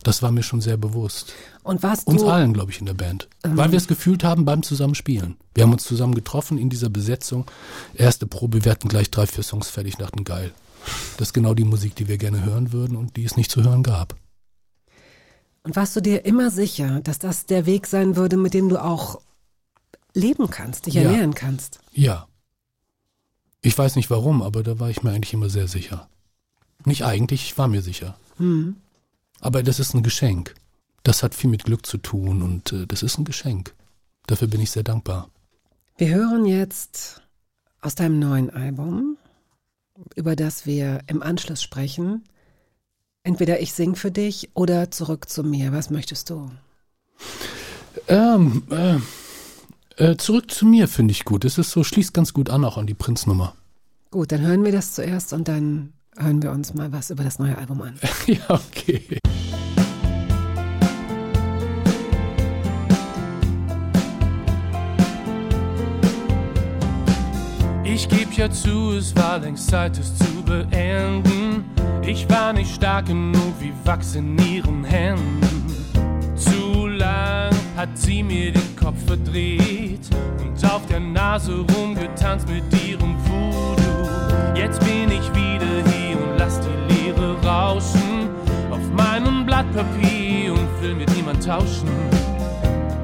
das war mir schon sehr bewusst. Und warst Uns allen, glaube ich, in der Band. Weil wir es gefühlt haben beim Zusammenspielen. Wir haben uns zusammen getroffen in dieser Besetzung. Erste Probe, wir hatten gleich drei, vier Songs fertig, dachten geil. Das ist genau die Musik, die wir gerne hören würden und die es nicht zu hören gab. und warst du dir immer sicher, dass das der Weg sein würde, mit dem du auch leben kannst, dich Ja. ernähren kannst? Ja. Ich weiß nicht warum, aber da war ich mir eigentlich immer sehr sicher. Nicht eigentlich, ich war mir sicher. Aber das ist ein Geschenk. Das hat viel mit Glück zu tun und äh, das ist ein Geschenk. Dafür bin ich sehr dankbar. Wir hören jetzt aus deinem neuen Album, über das wir im Anschluss sprechen. Entweder ich sing für dich oder zurück zu mir. Was möchtest du? Ähm, äh, äh, zurück zu mir finde ich gut. Es ist so, schließt ganz gut an, auch an die Prinznummer. Gut, dann hören wir das zuerst und dann hören wir uns mal was über das neue Album an. ja, okay. Ich geb ja zu, es war längst Zeit, es zu beenden. Ich war nicht stark genug wie Wachs in ihren Händen. Zu lang hat sie mir den Kopf verdreht und auf der Nase rumgetanzt mit ihrem Voodoo. Jetzt bin ich wieder hier und lass die Leere rauschen auf meinem Blatt Papier und will mit niemand tauschen.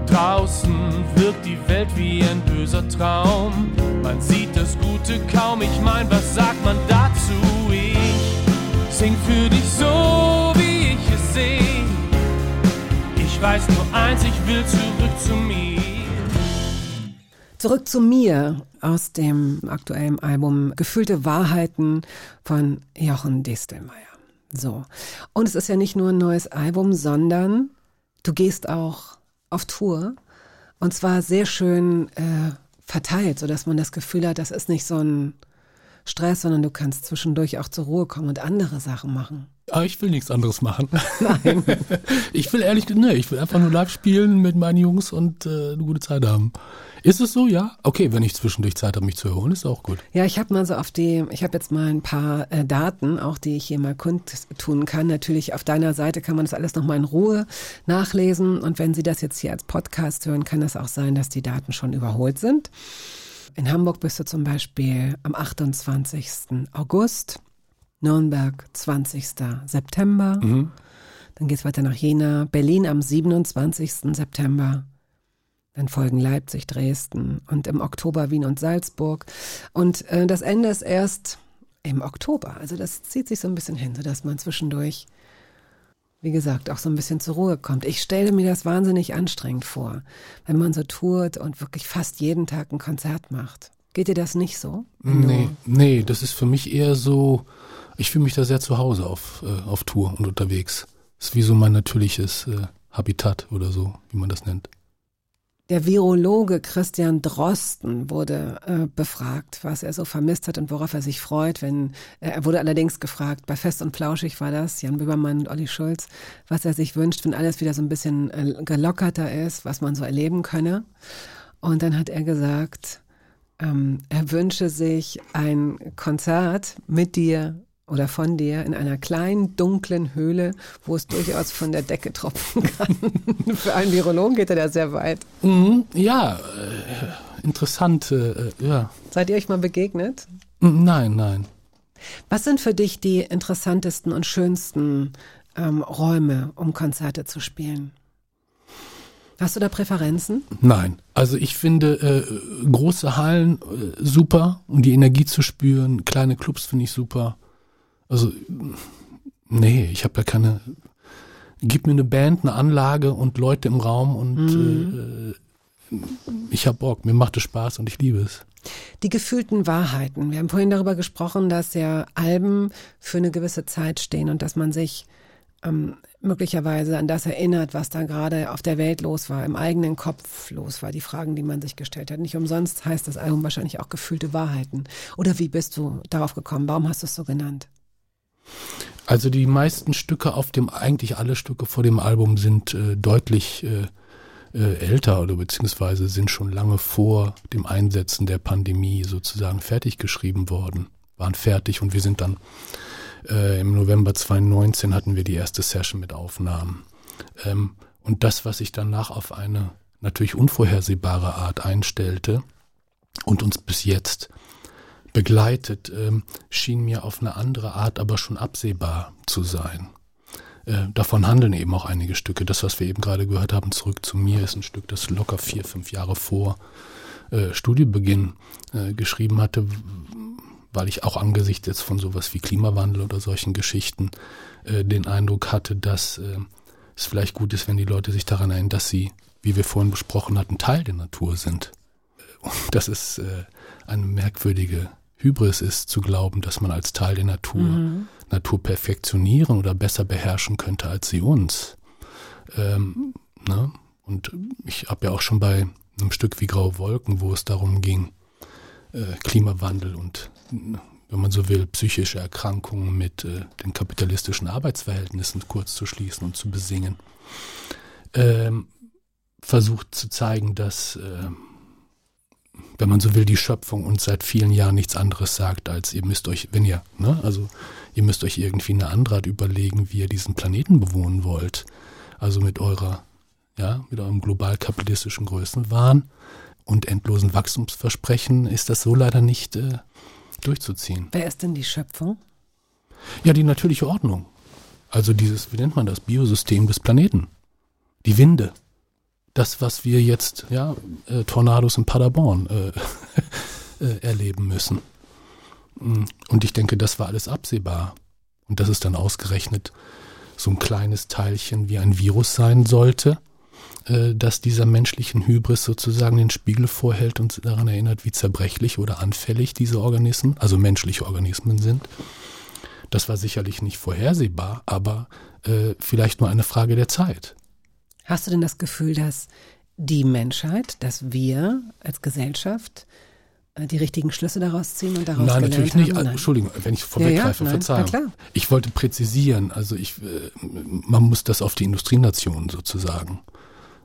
Draußen wirkt die Welt wie ein böser Traum. Man sieht das Gute kaum, ich mein, was sagt man dazu? Ich sing für dich so, wie ich es sehe. Ich weiß nur eins, ich will zurück zu mir. Zurück zu mir aus dem aktuellen Album Gefühlte Wahrheiten von Jochen Distelmeier. So. Und es ist ja nicht nur ein neues Album, sondern du gehst auch auf Tour. Und zwar sehr schön äh, verteilt, sodass man das Gefühl hat, das ist nicht so ein Stress, sondern du kannst zwischendurch auch zur Ruhe kommen und andere Sachen machen. Aber ich will nichts anderes machen. Nein. ich will ehrlich, ne, ich will einfach nur live spielen mit meinen Jungs und äh, eine gute Zeit haben. Ist es so, ja? Okay, wenn ich zwischendurch Zeit habe, mich zu erholen, ist auch gut. Ja, ich habe mal so auf die, ich habe jetzt mal ein paar äh, Daten, auch die ich hier mal kundtun kann. Natürlich auf deiner Seite kann man das alles nochmal in Ruhe nachlesen. Und wenn Sie das jetzt hier als Podcast hören, kann es auch sein, dass die Daten schon überholt sind. In Hamburg bist du zum Beispiel am 28. August Nürnberg 20. September. Mhm. Dann geht es weiter nach Jena, Berlin am 27. September. Dann folgen Leipzig, Dresden und im Oktober Wien und Salzburg. Und äh, das Ende ist erst im Oktober. Also das zieht sich so ein bisschen hin, sodass man zwischendurch, wie gesagt, auch so ein bisschen zur Ruhe kommt. Ich stelle mir das wahnsinnig anstrengend vor, wenn man so tourt und wirklich fast jeden Tag ein Konzert macht. Geht dir das nicht so? Nee, nee, das ist für mich eher so, ich fühle mich da sehr zu Hause auf, äh, auf Tour und unterwegs. Ist wie so mein natürliches äh, Habitat oder so, wie man das nennt. Der Virologe Christian Drosten wurde äh, befragt, was er so vermisst hat und worauf er sich freut, wenn äh, er wurde allerdings gefragt, bei Fest und Flauschig war das, Jan Böbermann und Olli Schulz, was er sich wünscht, wenn alles wieder so ein bisschen äh, gelockerter ist, was man so erleben könne. Und dann hat er gesagt, ähm, er wünsche sich ein Konzert mit dir oder von dir in einer kleinen, dunklen Höhle, wo es durchaus von der Decke tropfen kann. Für einen Virologen geht er da sehr weit. Mhm, ja, äh, interessant, äh, ja. Seid ihr euch mal begegnet? Nein, nein. Was sind für dich die interessantesten und schönsten ähm, Räume, um Konzerte zu spielen? Hast du da Präferenzen? Nein. Also ich finde äh, große Hallen äh, super, um die Energie zu spüren. Kleine Clubs finde ich super. Also, nee, ich habe ja keine. Gib mir eine Band, eine Anlage und Leute im Raum und mhm. äh, ich habe Bock, mir macht es Spaß und ich liebe es. Die gefühlten Wahrheiten. Wir haben vorhin darüber gesprochen, dass ja Alben für eine gewisse Zeit stehen und dass man sich ähm, möglicherweise an das erinnert, was da gerade auf der Welt los war, im eigenen Kopf los war, die Fragen, die man sich gestellt hat. Nicht umsonst heißt das Album wahrscheinlich auch gefühlte Wahrheiten. Oder wie bist du darauf gekommen? Warum hast du es so genannt? Also die meisten Stücke auf dem, eigentlich alle Stücke vor dem Album sind äh, deutlich äh, äh, älter oder beziehungsweise sind schon lange vor dem Einsetzen der Pandemie sozusagen fertig geschrieben worden, waren fertig und wir sind dann äh, im November 2019 hatten wir die erste Session mit Aufnahmen. Ähm, und das, was sich danach auf eine natürlich unvorhersehbare Art einstellte und uns bis jetzt begleitet, ähm, schien mir auf eine andere Art aber schon absehbar zu sein. Äh, davon handeln eben auch einige Stücke. Das, was wir eben gerade gehört haben, zurück zu mir, ist ein Stück, das locker vier, fünf Jahre vor äh, Studiebeginn äh, geschrieben hatte, weil ich auch angesichts jetzt von sowas wie Klimawandel oder solchen Geschichten äh, den Eindruck hatte, dass äh, es vielleicht gut ist, wenn die Leute sich daran erinnern, dass sie, wie wir vorhin besprochen hatten, Teil der Natur sind. Das ist äh, eine merkwürdige Hybris ist, zu glauben, dass man als Teil der Natur mhm. Natur perfektionieren oder besser beherrschen könnte als sie uns. Ähm, ne? Und ich habe ja auch schon bei einem Stück wie Graue Wolken, wo es darum ging, äh, Klimawandel und, wenn man so will, psychische Erkrankungen mit äh, den kapitalistischen Arbeitsverhältnissen kurz zu schließen und zu besingen, ähm, versucht zu zeigen, dass äh, wenn man so will, die Schöpfung uns seit vielen Jahren nichts anderes sagt, als ihr müsst euch, wenn ihr, ne, also ihr müsst euch irgendwie eine andere Art überlegen, wie ihr diesen Planeten bewohnen wollt. Also mit eurer, ja, mit eurem global kapitalistischen Größenwahn und endlosen Wachstumsversprechen ist das so leider nicht äh, durchzuziehen. Wer ist denn die Schöpfung? Ja, die natürliche Ordnung. Also dieses, wie nennt man das, Biosystem des Planeten. Die Winde das, was wir jetzt, ja, äh, Tornados in Paderborn äh, äh, erleben müssen. Mm, und ich denke, das war alles absehbar. Und dass es dann ausgerechnet so ein kleines Teilchen wie ein Virus sein sollte, äh, das dieser menschlichen Hybris sozusagen den Spiegel vorhält und daran erinnert, wie zerbrechlich oder anfällig diese Organismen, also menschliche Organismen sind. Das war sicherlich nicht vorhersehbar, aber äh, vielleicht nur eine Frage der Zeit. Hast du denn das Gefühl, dass die Menschheit, dass wir als Gesellschaft äh, die richtigen Schlüsse daraus ziehen und daraus Nein, natürlich nicht. haben? Also, Entschuldigung, wenn ich vorweggreife, Ja, ja, nein, Verzeihung. Ich wollte präzisieren, also ich, äh, man muss das auf die Industrienationen sozusagen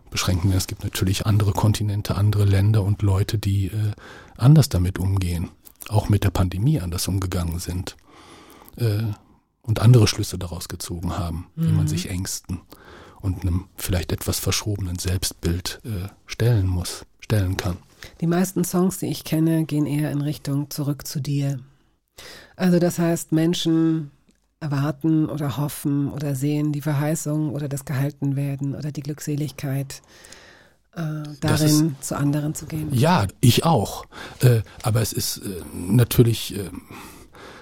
beschränken. Es gibt natürlich andere Kontinente, andere Länder und Leute, die äh, anders damit umgehen, auch mit der Pandemie anders umgegangen sind äh, und andere Schlüsse daraus gezogen haben, wie Mhm. man sich Ängsten und einem vielleicht etwas verschrobenen Selbstbild äh, stellen muss, stellen kann. Die meisten Songs, die ich kenne, gehen eher in Richtung zurück zu dir. Also das heißt, Menschen erwarten oder hoffen oder sehen die Verheißung oder das Gehaltenwerden oder die Glückseligkeit, äh, darin zu anderen zu gehen. Ja, ich auch. Äh, aber es ist äh, natürlich, äh,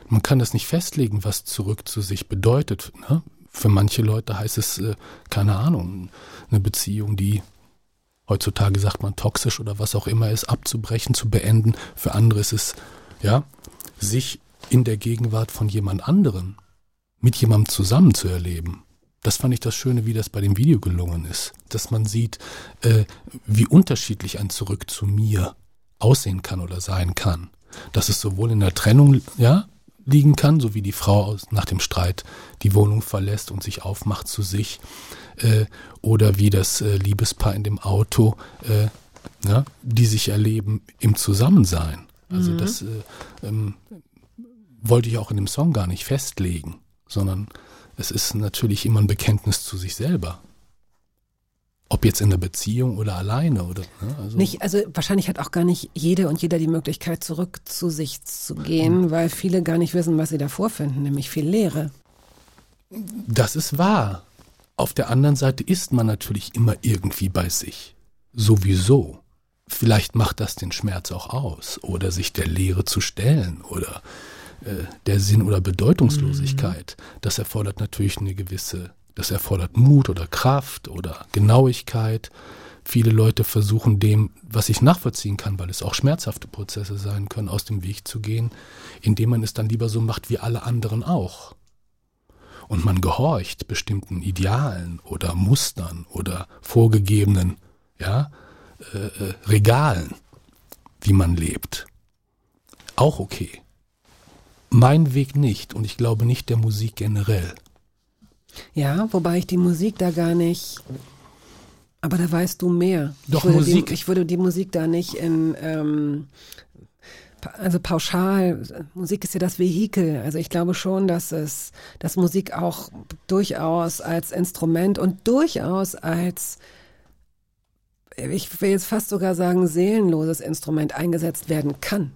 man kann das nicht festlegen, was zurück zu sich bedeutet. Ne? Für manche Leute heißt es, äh, keine Ahnung, eine Beziehung, die heutzutage sagt man toxisch oder was auch immer ist, abzubrechen, zu beenden. Für andere ist es, ja, sich in der Gegenwart von jemand anderen mit jemandem zusammen zu erleben. Das fand ich das Schöne, wie das bei dem Video gelungen ist. Dass man sieht, äh, wie unterschiedlich ein Zurück zu mir aussehen kann oder sein kann. Dass es sowohl in der Trennung, ja, liegen kann, so wie die Frau nach dem Streit die Wohnung verlässt und sich aufmacht zu sich, äh, oder wie das äh, Liebespaar in dem Auto, äh, ja, die sich erleben im Zusammensein. Also das äh, ähm, wollte ich auch in dem Song gar nicht festlegen, sondern es ist natürlich immer ein Bekenntnis zu sich selber. Ob jetzt in der Beziehung oder alleine oder ne, also Nicht, also wahrscheinlich hat auch gar nicht jede und jeder die Möglichkeit, zurück zu sich zu gehen, weil viele gar nicht wissen, was sie da vorfinden, nämlich viel Leere. Das ist wahr. Auf der anderen Seite ist man natürlich immer irgendwie bei sich. Sowieso. Vielleicht macht das den Schmerz auch aus. Oder sich der Leere zu stellen oder äh, der Sinn- oder Bedeutungslosigkeit. Das erfordert natürlich eine gewisse, das erfordert Mut oder Kraft oder Genauigkeit. Viele Leute versuchen dem, was ich nachvollziehen kann, weil es auch schmerzhafte Prozesse sein können, aus dem Weg zu gehen, indem man es dann lieber so macht wie alle anderen auch und man gehorcht bestimmten Idealen oder Mustern oder vorgegebenen ja, äh, äh, Regalen, wie man lebt. Auch okay. Mein Weg nicht und ich glaube nicht der Musik generell. Ja, wobei ich die Musik da gar nicht. Aber da weißt du mehr. Doch, ich würde Musik- Die, ich würde die Musik da nicht in. Ähm, also pauschal, Musik ist ja das Vehikel. Also ich glaube schon, dass es, dass Musik auch durchaus als Instrument und durchaus als, ich will jetzt fast sogar sagen, seelenloses Instrument eingesetzt werden kann.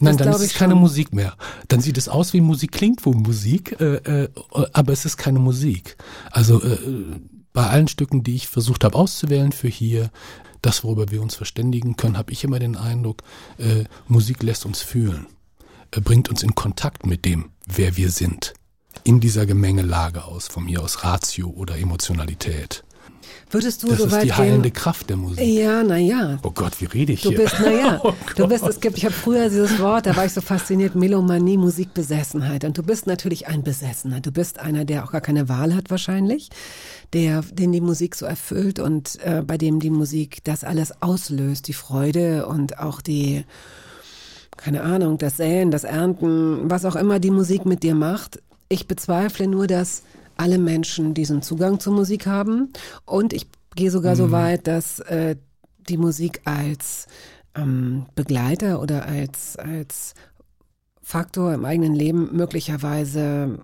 Nein, Das dann ist es keine schon. Musik mehr. Dann sieht es aus wie Musik, klingt wie Musik, äh, äh, aber es ist keine Musik. Also äh, bei allen Stücken, die ich versucht habe auszuwählen für hier, das, worüber wir uns verständigen können, habe ich immer den Eindruck, äh, Musik lässt uns fühlen, äh, bringt uns in Kontakt mit dem, wer wir sind. In dieser Gemengelage aus, von mir aus Ratio oder Emotionalität. Würdest du Das so ist weit die heilende? Kraft der Musik. Ja, na ja. Oh Gott, wie rede ich Du hier? bist, naja, Oh du bist, es gibt, ich habe früher dieses Wort, da war ich so fasziniert, Melomanie, Musikbesessenheit. Und du bist natürlich ein Besessener. Du bist einer, der auch gar keine Wahl hat wahrscheinlich, der, den die Musik so erfüllt und äh, bei dem die Musik das alles auslöst, die Freude und auch die, keine Ahnung, das Säen, das Ernten, was auch immer die Musik mit dir macht. Ich bezweifle nur, dass alle Menschen diesen Zugang zur Musik haben. Und ich gehe sogar so weit, dass äh, die Musik als ähm, Begleiter oder als, als Faktor im eigenen Leben möglicherweise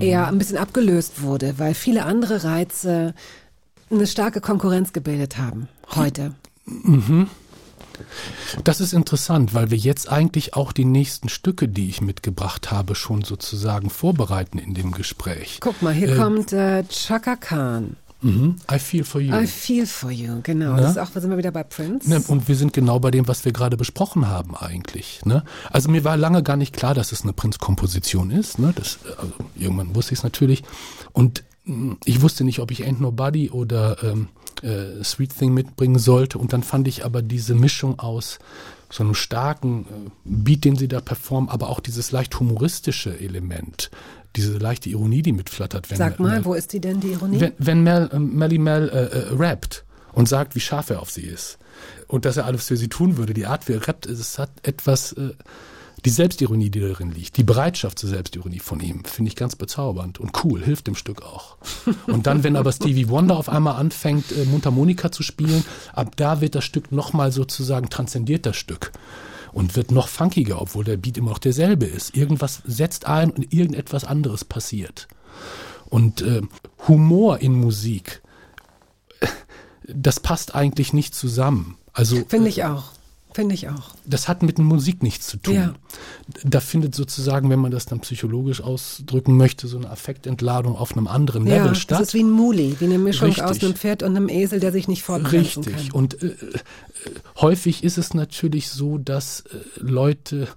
eher ein bisschen abgelöst wurde, weil viele andere Reize eine starke Konkurrenz gebildet haben heute. Das ist interessant, weil wir jetzt eigentlich auch die nächsten Stücke, die ich mitgebracht habe, schon sozusagen vorbereiten in dem Gespräch. Guck mal, hier Äh, kommt äh, Chaka Khan. Mhm. I feel for you. I feel for you, genau. Ne? Das ist auch, da sind wir wieder bei Prince. Ne, und wir sind genau bei dem, was wir gerade besprochen haben eigentlich. Ne? Also mir war lange gar nicht klar, dass es eine Prinz-Komposition ist. Ne? Das, also irgendwann wusste ich es natürlich. Und mh, ich wusste nicht, ob ich Ain't Nobody oder ähm, äh, Sweet Thing mitbringen sollte. Und dann fand ich aber diese Mischung aus so einem starken äh, Beat, den sie da performen, aber auch dieses leicht humoristische Element, diese leichte Ironie, die mitflattert. Wenn Sag mal, Mel- wo ist die denn, die Ironie? wenn, wenn Mel, äh, Melly Mel äh, äh, rappt und sagt, wie scharf er auf sie ist und dass er alles für sie tun würde, die Art, wie er rappt, es hat etwas, äh, die Selbstironie, die darin liegt, die Bereitschaft zur Selbstironie von ihm, finde ich ganz bezaubernd und cool, hilft dem Stück auch. Und dann, wenn aber Stevie Wonder auf einmal anfängt, äh, Mundharmonika zu spielen, ab da wird das Stück nochmal sozusagen transzendiert das Stück und wird noch funkiger, obwohl der Beat immer noch derselbe ist. Irgendwas setzt ein und irgendetwas anderes passiert. Und äh, Humor in Musik, das passt eigentlich nicht zusammen. Also Finde ich auch. Finde ich auch. das hat mit Musik nichts zu tun. Ja. Da findet sozusagen, wenn man das dann psychologisch ausdrücken möchte, so eine Affektentladung auf einem anderen Ja, Level das statt. ist wie ein Muli, wie eine Mischung Richtig. aus einem Pferd und einem Esel, der sich nicht fortpflanzen Richtig. kann. Und äh, äh, häufig ist es natürlich so, dass äh, Leute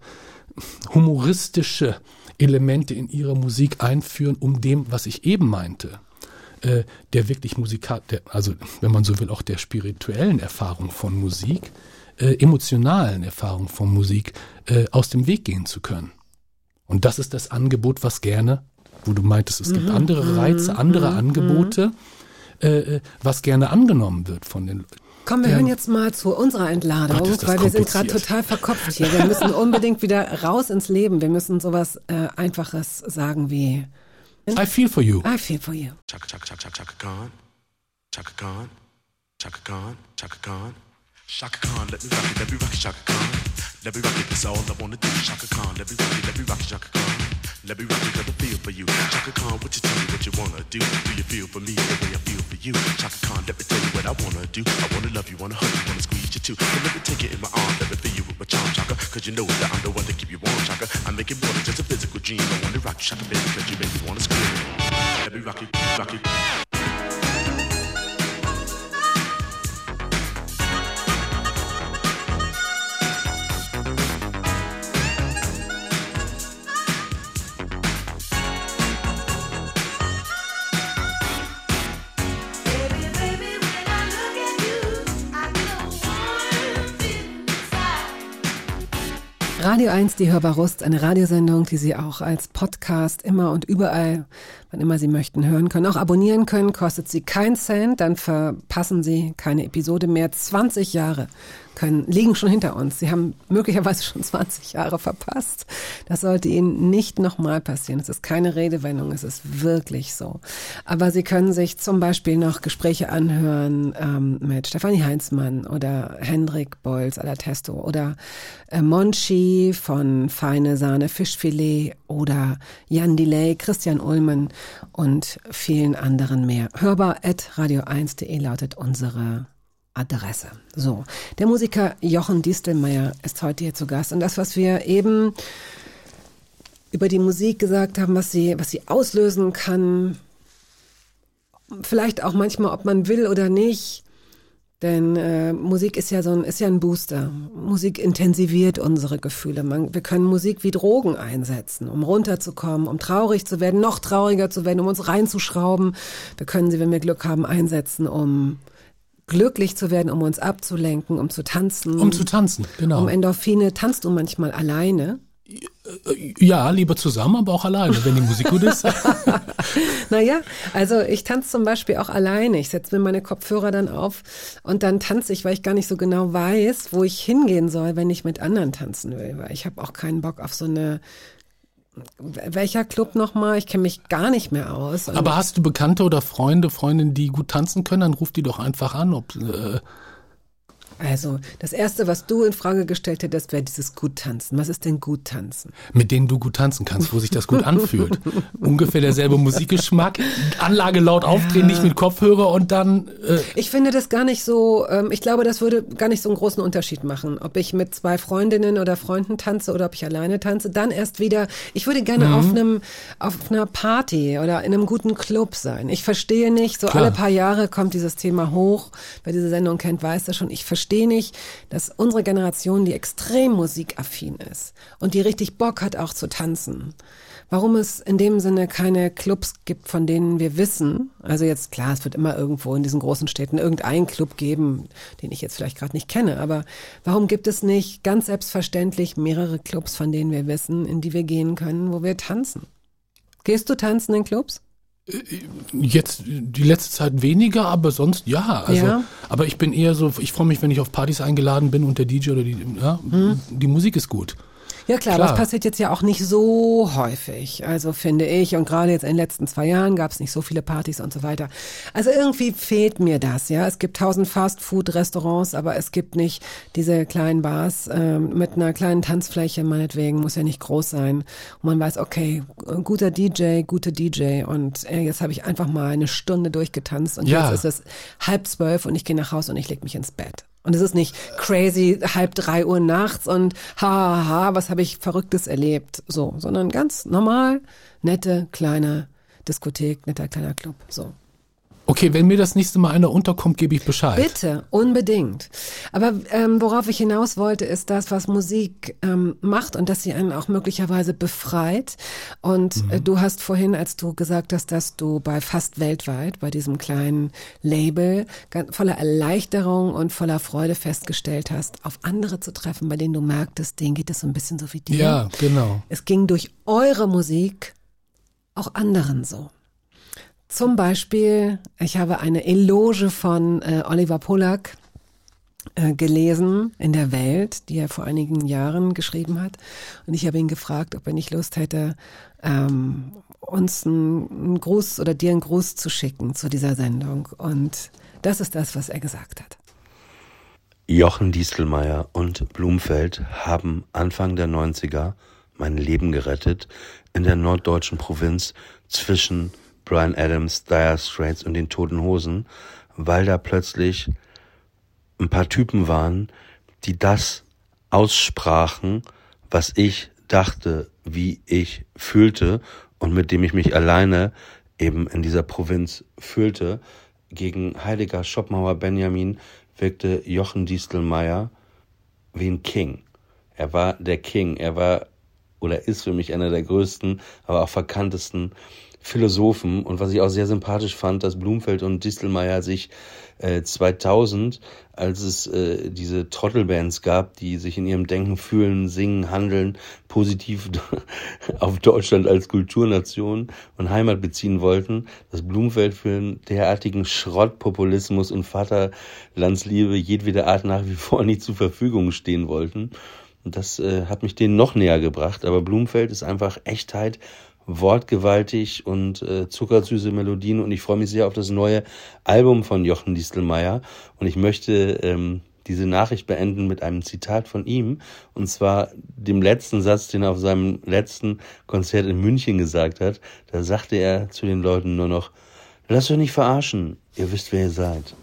humoristische Elemente in ihre Musik einführen, um dem, was ich eben meinte, äh, der wirklich Musikal, der, also wenn man so will, auch der spirituellen Erfahrung von Musik, äh, emotionalen Erfahrung von Musik äh, aus dem Weg gehen zu können. Und das ist das Angebot, was gerne, wo du meintest, es Mhm, gibt andere Reize, andere Angebote, äh, äh, was gerne angenommen wird von den Leuten. Komm, wir Ja. hören jetzt mal zu unserer Entladung, Gott, weil wir sind gerade total verkopft hier. Wir müssen unbedingt wieder raus ins Leben. Wir müssen sowas äh, Einfaches sagen wie I feel for you. I feel for you. Chaka chaka chaka chaka Khan. Chaka Khan. Chaka Khan. Chaka Khan. Chaka Khan, let me rock it, let me rock it, Chaka Khan. Let me rock it, that's all I wanna do. Chaka Khan, let me rock it, let me rock it, Chaka Khan. Let me rock it, cause I feel for you. Chaka Khan, what you tell me what you wanna do? Do you feel for me the way I feel for you? Chaka Khan, let me tell you what I wanna do. I wanna love you, wanna hug you, wanna squeeze you too. So let me take it in my arms, let me feel you with my charm, Chaka. Cause you know that I'm the one to keep you warm, Chaka. I make it more than just a physical dream. I wanna rock you, Chaka, baby, cause you make me wanna scream. Let me rock it, rock it. Radio 1, die Hörbar Rust, eine Radiosendung, die Sie auch als Podcast immer und überall, wann immer Sie möchten, hören können. Auch abonnieren können, kostet Sie keinen Cent, dann verpassen Sie keine Episode mehr. 20 Jahre können, liegen schon hinter uns. Sie haben möglicherweise schon 20 Jahre verpasst. Das sollte Ihnen nicht nochmal passieren. Es ist keine Redewendung, es ist wirklich so. Aber Sie können sich zum Beispiel noch Gespräche anhören ähm, mit Stefanie Heinzmann oder Hendrik Bolz à la Testo oder äh, Monchi von Feine Sahne Fischfilet oder Jan Delay, Christian Ullmann und vielen anderen mehr. Hörbar at radio1.de lautet unsere Adresse. So, der Musiker Jochen Distelmeier ist heute hier zu Gast und das, was wir eben über die Musik gesagt haben, was sie, was sie auslösen kann, vielleicht auch manchmal, ob man will oder nicht. Denn äh, Musik ist ja so ein, ist ja ein Booster. Musik intensiviert unsere Gefühle. Man, wir können Musik wie Drogen einsetzen, um runterzukommen, um traurig zu werden, noch trauriger zu werden, um uns reinzuschrauben. Wir können sie, wenn wir Glück haben, einsetzen, um glücklich zu werden, um uns abzulenken, um zu tanzen. Um zu tanzen, genau. Um Endorphine. Tanzt du manchmal alleine? Ja, lieber zusammen, aber auch alleine, wenn die Musik gut ist. Naja, also ich tanze zum Beispiel auch alleine. Ich setze mir meine Kopfhörer dann auf und dann tanze ich, weil ich gar nicht so genau weiß, wo ich hingehen soll, wenn ich mit anderen tanzen will. Weil ich habe auch keinen Bock auf so eine welcher Club nochmal? Ich kenne mich gar nicht mehr aus. Aber hast du Bekannte oder Freunde, Freundinnen, die gut tanzen können, dann ruf die doch einfach an. Ob, äh, Also, das erste, was du in Frage gestellt hättest, wäre dieses gut tanzen. Was ist denn gut tanzen? Mit denen du gut tanzen kannst, wo sich das gut anfühlt. Ungefähr derselbe Musikgeschmack, Anlage laut aufdrehen, nicht mit Kopfhörer und dann. Äh, Ich finde das gar nicht so, ähm, ich glaube, das würde gar nicht so einen großen Unterschied machen, ob ich mit zwei Freundinnen oder Freunden tanze oder ob ich alleine tanze. Dann erst wieder, ich würde gerne auf einem, auf einer Party oder in einem guten Club sein. Ich verstehe nicht, so Klar. alle paar Jahre kommt dieses Thema hoch. Wer diese Sendung kennt, weiß das schon. Ich verstehe nicht, dass unsere Generation, die extrem musikaffin ist und die richtig Bock hat auch zu tanzen, warum es in dem Sinne keine Clubs gibt, von denen wir wissen. Also jetzt klar, es wird immer irgendwo in diesen großen Städten irgendeinen Club geben, den ich jetzt vielleicht gerade nicht kenne, aber warum gibt es nicht ganz selbstverständlich mehrere Clubs, von denen wir wissen, in die wir gehen können, wo wir tanzen? Gehst du tanzen in Clubs? Jetzt die letzte Zeit weniger, aber sonst ja. Also, Ja. aber ich bin eher so, ich freue mich, wenn ich auf Partys eingeladen bin und der DJ oder die, ja, die Musik ist gut. Ja klar, Klar. es passiert jetzt ja auch nicht so häufig. Also finde ich, und gerade jetzt in den letzten zwei Jahren gab es nicht so viele Partys und so weiter. Also irgendwie fehlt mir das, ja. Es gibt tausend Fast-Food-Restaurants, aber es gibt nicht diese kleinen Bars ähm, mit einer kleinen Tanzfläche, meinetwegen, muss ja nicht groß sein. Und man weiß, okay, guter DJ, gute DJ und äh, jetzt habe ich einfach mal eine Stunde durchgetanzt und Ja. jetzt ist es halb zwölf und ich gehe nach Hause und ich leg mich ins Bett. Und es ist nicht crazy halb drei Uhr nachts und ha, ha, ha was habe ich Verrücktes erlebt, so, sondern ganz normal, nette, kleine Diskothek, netter kleiner Club, so. Okay, wenn mir das nächste Mal einer unterkommt, gebe ich Bescheid. Bitte, unbedingt. Aber ähm, worauf ich hinaus wollte, ist das, was Musik ähm, macht und dass sie einen auch möglicherweise befreit. Und äh, du hast vorhin, als du gesagt hast, dass du bei fast weltweit, bei diesem kleinen Label, ganz voller Erleichterung und voller Freude festgestellt hast, auf andere zu treffen, bei denen du merktest, denen geht es so ein bisschen so wie dir. Ja, genau. Es ging durch eure Musik auch anderen so. Zum Beispiel, ich habe eine Eloge von äh, Oliver Polak äh, gelesen in der Welt, die er vor einigen Jahren geschrieben hat. Und ich habe ihn gefragt, ob er nicht Lust hätte, ähm, uns einen, einen Gruß oder dir einen Gruß zu schicken zu dieser Sendung. Und das ist das, was er gesagt hat. Jochen Diestelmeier und Blumfeld haben Anfang der 90er mein Leben gerettet in der norddeutschen Provinz zwischen Brian Adams, Dire Straits und den Toten Hosen, weil da plötzlich ein paar Typen waren, die das aussprachen, was ich dachte, wie ich fühlte und mit dem ich mich alleine eben in dieser Provinz fühlte. Gegen Heidegger, Schopenhauer, Benjamin wirkte Jochen Distelmeier wie ein King. Er war der King. Er war oder ist für mich einer der größten, aber auch verkanntesten Philosophen. Und was ich auch sehr sympathisch fand, dass Blumfeld und Distelmeier sich äh, 2000, als es äh, diese Trottelbands gab, die sich in ihrem Denken, Fühlen, Singen, Handeln positiv auf Deutschland als Kulturnation und Heimat beziehen wollten, dass Blumfeld für einen derartigen Schrottpopulismus und Vaterlandsliebe jedweder Art nach wie vor nicht zur Verfügung stehen wollten. Und das äh, hat mich denen noch näher gebracht. Aber Blumfeld ist einfach Echtheit, wortgewaltig und äh, zuckersüße Melodien. Und ich freue mich sehr auf das neue Album von Jochen Distelmeier. Und ich möchte ähm, diese Nachricht beenden mit einem Zitat von ihm. Und zwar dem letzten Satz, den er auf seinem letzten Konzert in München gesagt hat. Da sagte er zu den Leuten nur noch, lasst euch nicht verarschen, ihr wisst, wer ihr seid.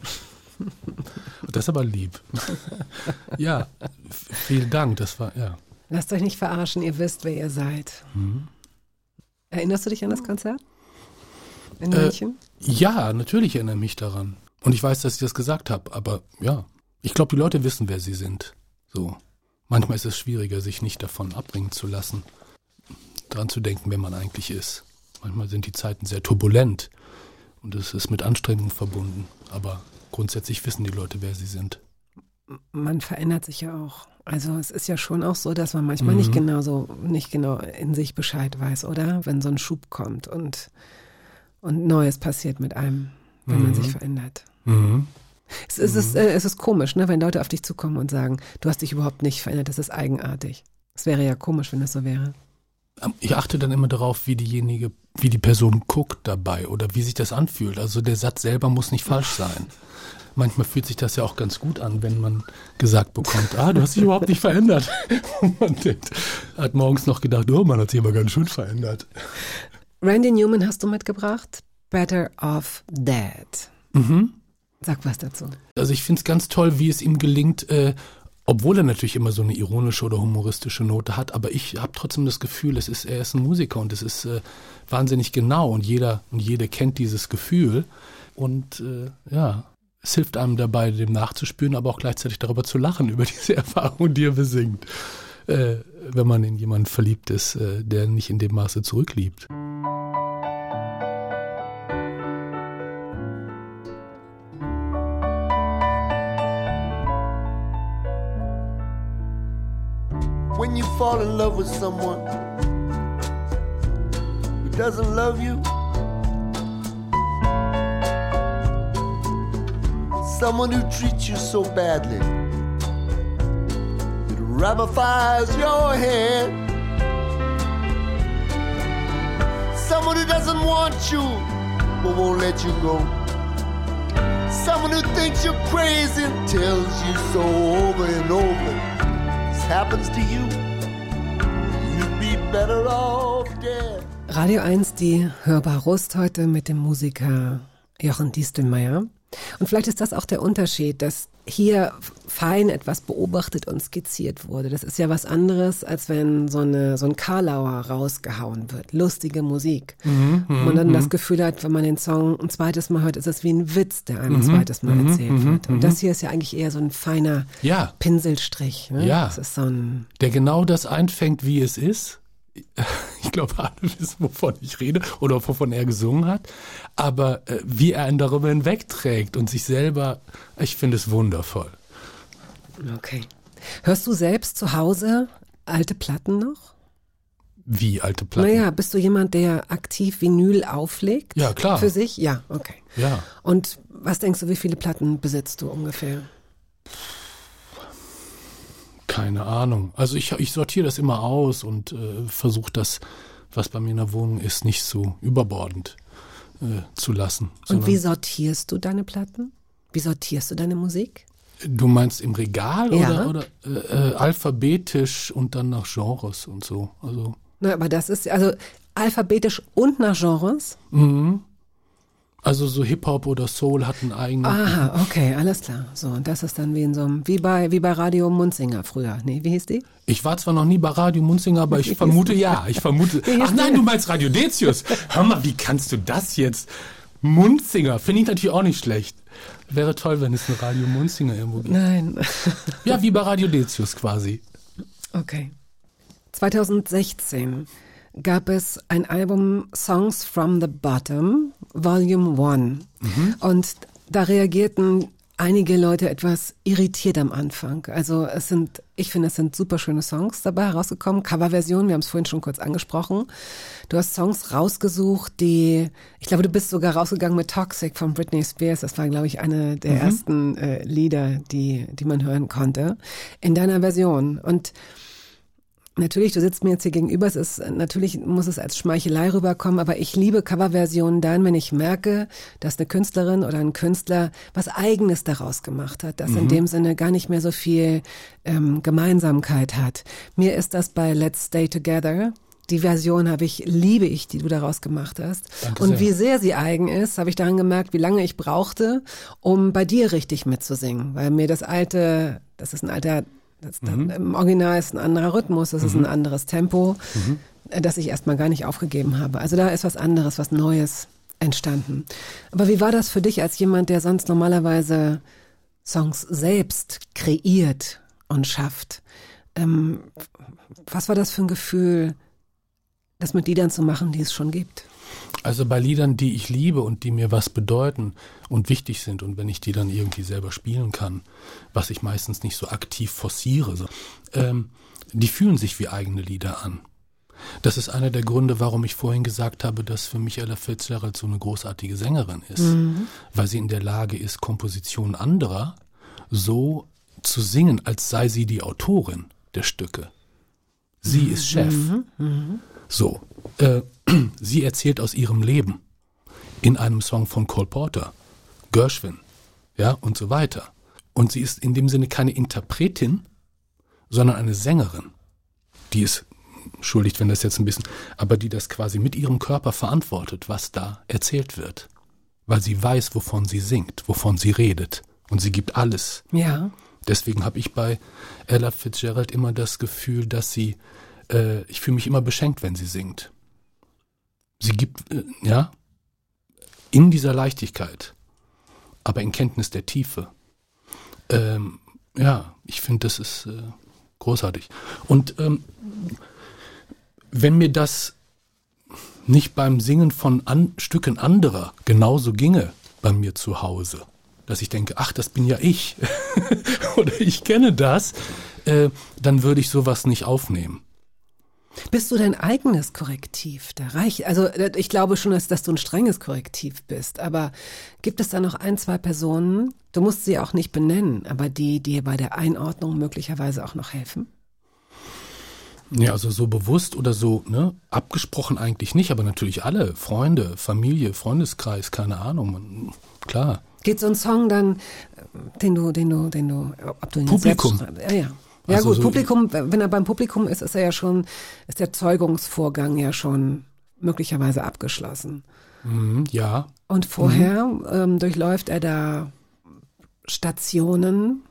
Das ist aber lieb. ja, vielen Dank. Das war, ja. Lasst euch nicht verarschen, ihr wisst, wer ihr seid. Erinnerst du dich an das Konzert? In Äh, München? Ja, natürlich erinnere ich mich daran. Und ich weiß, dass ich das gesagt habe, aber ja, ich glaube, die Leute wissen, wer sie sind. So. Manchmal ist es schwieriger, sich nicht davon abbringen zu lassen, dran zu denken, wer man eigentlich ist. Manchmal sind die Zeiten sehr turbulent und es ist mit Anstrengungen verbunden, aber grundsätzlich wissen die Leute, wer sie sind. man verändert sich ja auch. Also es ist ja schon auch so, dass man manchmal nicht genau so, nicht genau in sich Bescheid weiß, oder? Wenn so ein Schub kommt und, und Neues passiert mit einem, wenn man sich verändert. Mhm. Es, ist, es, ist, äh, es ist komisch, ne, wenn Leute auf dich zukommen und sagen, du hast dich überhaupt nicht verändert, das ist eigenartig. Es wäre ja komisch, wenn das so wäre. Ähm, Ich achte dann immer darauf, wie diejenige, wie die Person guckt dabei oder wie sich das anfühlt. Also der Satz selber muss nicht falsch sein. Manchmal fühlt sich das ja auch ganz gut an, wenn man gesagt bekommt, ah, du hast dich überhaupt nicht verändert. Und man denkt, hat morgens noch gedacht, oh, man hat sich aber ganz schön verändert. Randy Newman hast du mitgebracht. Better Off Dead. Mhm. Sag was dazu. Also ich finde es ganz toll, wie es ihm gelingt, äh, obwohl er natürlich immer so eine ironische oder humoristische Note hat, aber ich habe trotzdem das Gefühl, es ist, er ist ein Musiker und es ist äh, wahnsinnig genau und jeder und jede kennt dieses Gefühl und äh, ja, es hilft einem dabei, dem nachzuspüren, aber auch gleichzeitig darüber zu lachen, über diese Erfahrung, die er besingt, äh, wenn man in jemanden verliebt ist, äh, der nicht in dem Maße zurückliebt. In love with someone who doesn't love you, someone who treats you so badly, it ramifies your head. Someone who doesn't want you but won't let you go. Someone who thinks you're crazy and tells you so over and over. This happens to you, Radio 1, die Hörbar Rust heute mit dem Musiker Jochen Diestelmeier. Und vielleicht ist das auch der Unterschied, dass hier fein etwas beobachtet und skizziert wurde. Das ist ja was anderes, als wenn so, eine, so ein Karlauer rausgehauen wird. Lustige Musik. Mhm, Und man dann das Gefühl hat, wenn man den Song ein zweites Mal hört, ist es wie ein Witz, der einem ein zweites Mal erzählt wird. Und das hier ist ja eigentlich eher so ein feiner Ja. Pinselstrich. Ne? Ja. Das ist so ein der genau das einfängt, wie es ist. Ich glaube, alle wissen, wovon ich rede oder wovon er gesungen hat. Aber äh, wie er ihn darüber hinwegträgt und sich selber, ich finde es wundervoll. Okay. Hörst du selbst zu Hause alte Platten noch? Wie alte Platten. Naja, bist du jemand, der aktiv Vinyl auflegt? Ja, klar. Für sich? Ja, okay. Ja. Und was denkst du, wie viele Platten besitzt du ungefähr? Keine Ahnung. Also ich, ich sortiere das immer aus und äh, versuche das, was bei mir in der Wohnung ist, nicht so überbordend äh, zu lassen. Und wie sortierst du deine Platten? Wie sortierst du deine Musik? Du meinst im Regal Ja. oder, oder äh, äh, alphabetisch und dann nach Genres und so? Also Na, aber das ist also alphabetisch und nach Genres? Also so Hip-Hop oder Soul hat einen eigenen. Aha, okay, alles klar. So, und das ist dann wie in so einem, wie bei, wie bei Radio Munzinger früher. Nee, wie hieß die? Ich war zwar noch nie bei Radio Munzinger, aber ich vermute ja. Ich vermute. Ach nein, du meinst Radio Detius. Hör mal, wie kannst du das jetzt? Munzinger, finde ich natürlich auch nicht schlecht. Wäre toll, wenn es ein Radio Munzinger irgendwo gibt. Nein. Ja, wie bei Radio Detius quasi. Okay. 2016 gab es ein Album Songs from the Bottom, Volume 1. Und da reagierten einige Leute etwas irritiert am Anfang. Also es sind, ich finde, es sind super schöne Songs dabei herausgekommen. Coverversion, wir haben es vorhin schon kurz angesprochen. Du hast Songs rausgesucht, die, ich glaube, du bist sogar rausgegangen mit Toxic von Britney Spears. Das war, glaube ich, eine der ersten äh, Lieder, die, die man hören konnte in deiner Version. Und Natürlich, du sitzt mir jetzt hier gegenüber, es ist, natürlich muss es als Schmeichelei rüberkommen, aber ich liebe Coverversionen dann, wenn ich merke, dass eine Künstlerin oder ein Künstler was Eigenes daraus gemacht hat, das in dem Sinne gar nicht mehr so viel ähm, Gemeinsamkeit hat. Mir ist das bei Let's Stay Together. Die Version habe ich, liebe ich, die du daraus gemacht hast. Danke Und sehr. wie sehr sie eigen ist, habe ich daran gemerkt, wie lange ich brauchte, um bei dir richtig mitzusingen. Weil mir das alte, das ist ein alter, das, im Original ist ein anderer Rhythmus, das ist ein anderes Tempo, äh, das ich erstmal gar nicht aufgegeben habe. Also da ist was anderes, was Neues entstanden. Aber wie war das für dich als jemand, der sonst normalerweise Songs selbst kreiert und schafft? Ähm, was war das für ein Gefühl, das mit Liedern zu machen, die es schon gibt? Also bei Liedern, die ich liebe und die mir was bedeuten und wichtig sind und wenn ich die dann irgendwie selber spielen kann, was ich meistens nicht so aktiv forciere, so, ähm, die fühlen sich wie eigene Lieder an. Das ist einer der Gründe, warum ich vorhin gesagt habe, dass für mich Ella Fitzgerald so eine großartige Sängerin ist, weil sie in der Lage ist, Kompositionen anderer so zu singen, als sei sie die Autorin der Stücke. Sie ist Chef. So, äh, sie erzählt aus ihrem Leben in einem Song von Cole Porter, Gershwin, ja, und so weiter. Und sie ist in dem Sinne keine Interpretin, sondern eine Sängerin, die ist schuldig, wenn das jetzt ein bisschen, aber die das quasi mit ihrem Körper verantwortet, was da erzählt wird. Weil sie weiß, wovon sie singt, wovon sie redet. Und sie gibt alles. Ja. Deswegen habe ich bei Ella Fitzgerald immer das Gefühl, dass sie, äh, ich fühle mich immer beschenkt, wenn sie singt. Sie gibt, äh, ja, in dieser Leichtigkeit, aber in Kenntnis der Tiefe. Ähm, ja, ich finde, das ist äh, großartig. Und ähm, wenn mir das nicht beim Singen von an, Stücken anderer genauso ginge bei mir zu Hause, dass ich denke, ach, das bin ja ich oder ich kenne das, äh, dann würde ich sowas nicht aufnehmen. Bist du dein eigenes Korrektiv? Da reicht, also äh, ich glaube schon, dass, dass du ein strenges Korrektiv bist, aber gibt es da noch ein, zwei Personen, du musst sie auch nicht benennen, aber die dir bei der Einordnung möglicherweise auch noch helfen? Ja, also so bewusst oder so, ne, abgesprochen eigentlich nicht, aber natürlich alle, Freunde, Familie, Freundeskreis, keine Ahnung, klar. Geht so ein Song dann, äh, den du, den du, den du, ob du ihn Publikum. selbst? Ja, ja. Ja Also gut, so- Publikum, wenn er beim Publikum ist, ist er ja schon, ist der Zeugungsvorgang ja schon möglicherweise abgeschlossen. Mhm, ja, Und vorher ähm, durchläuft er da Stationen.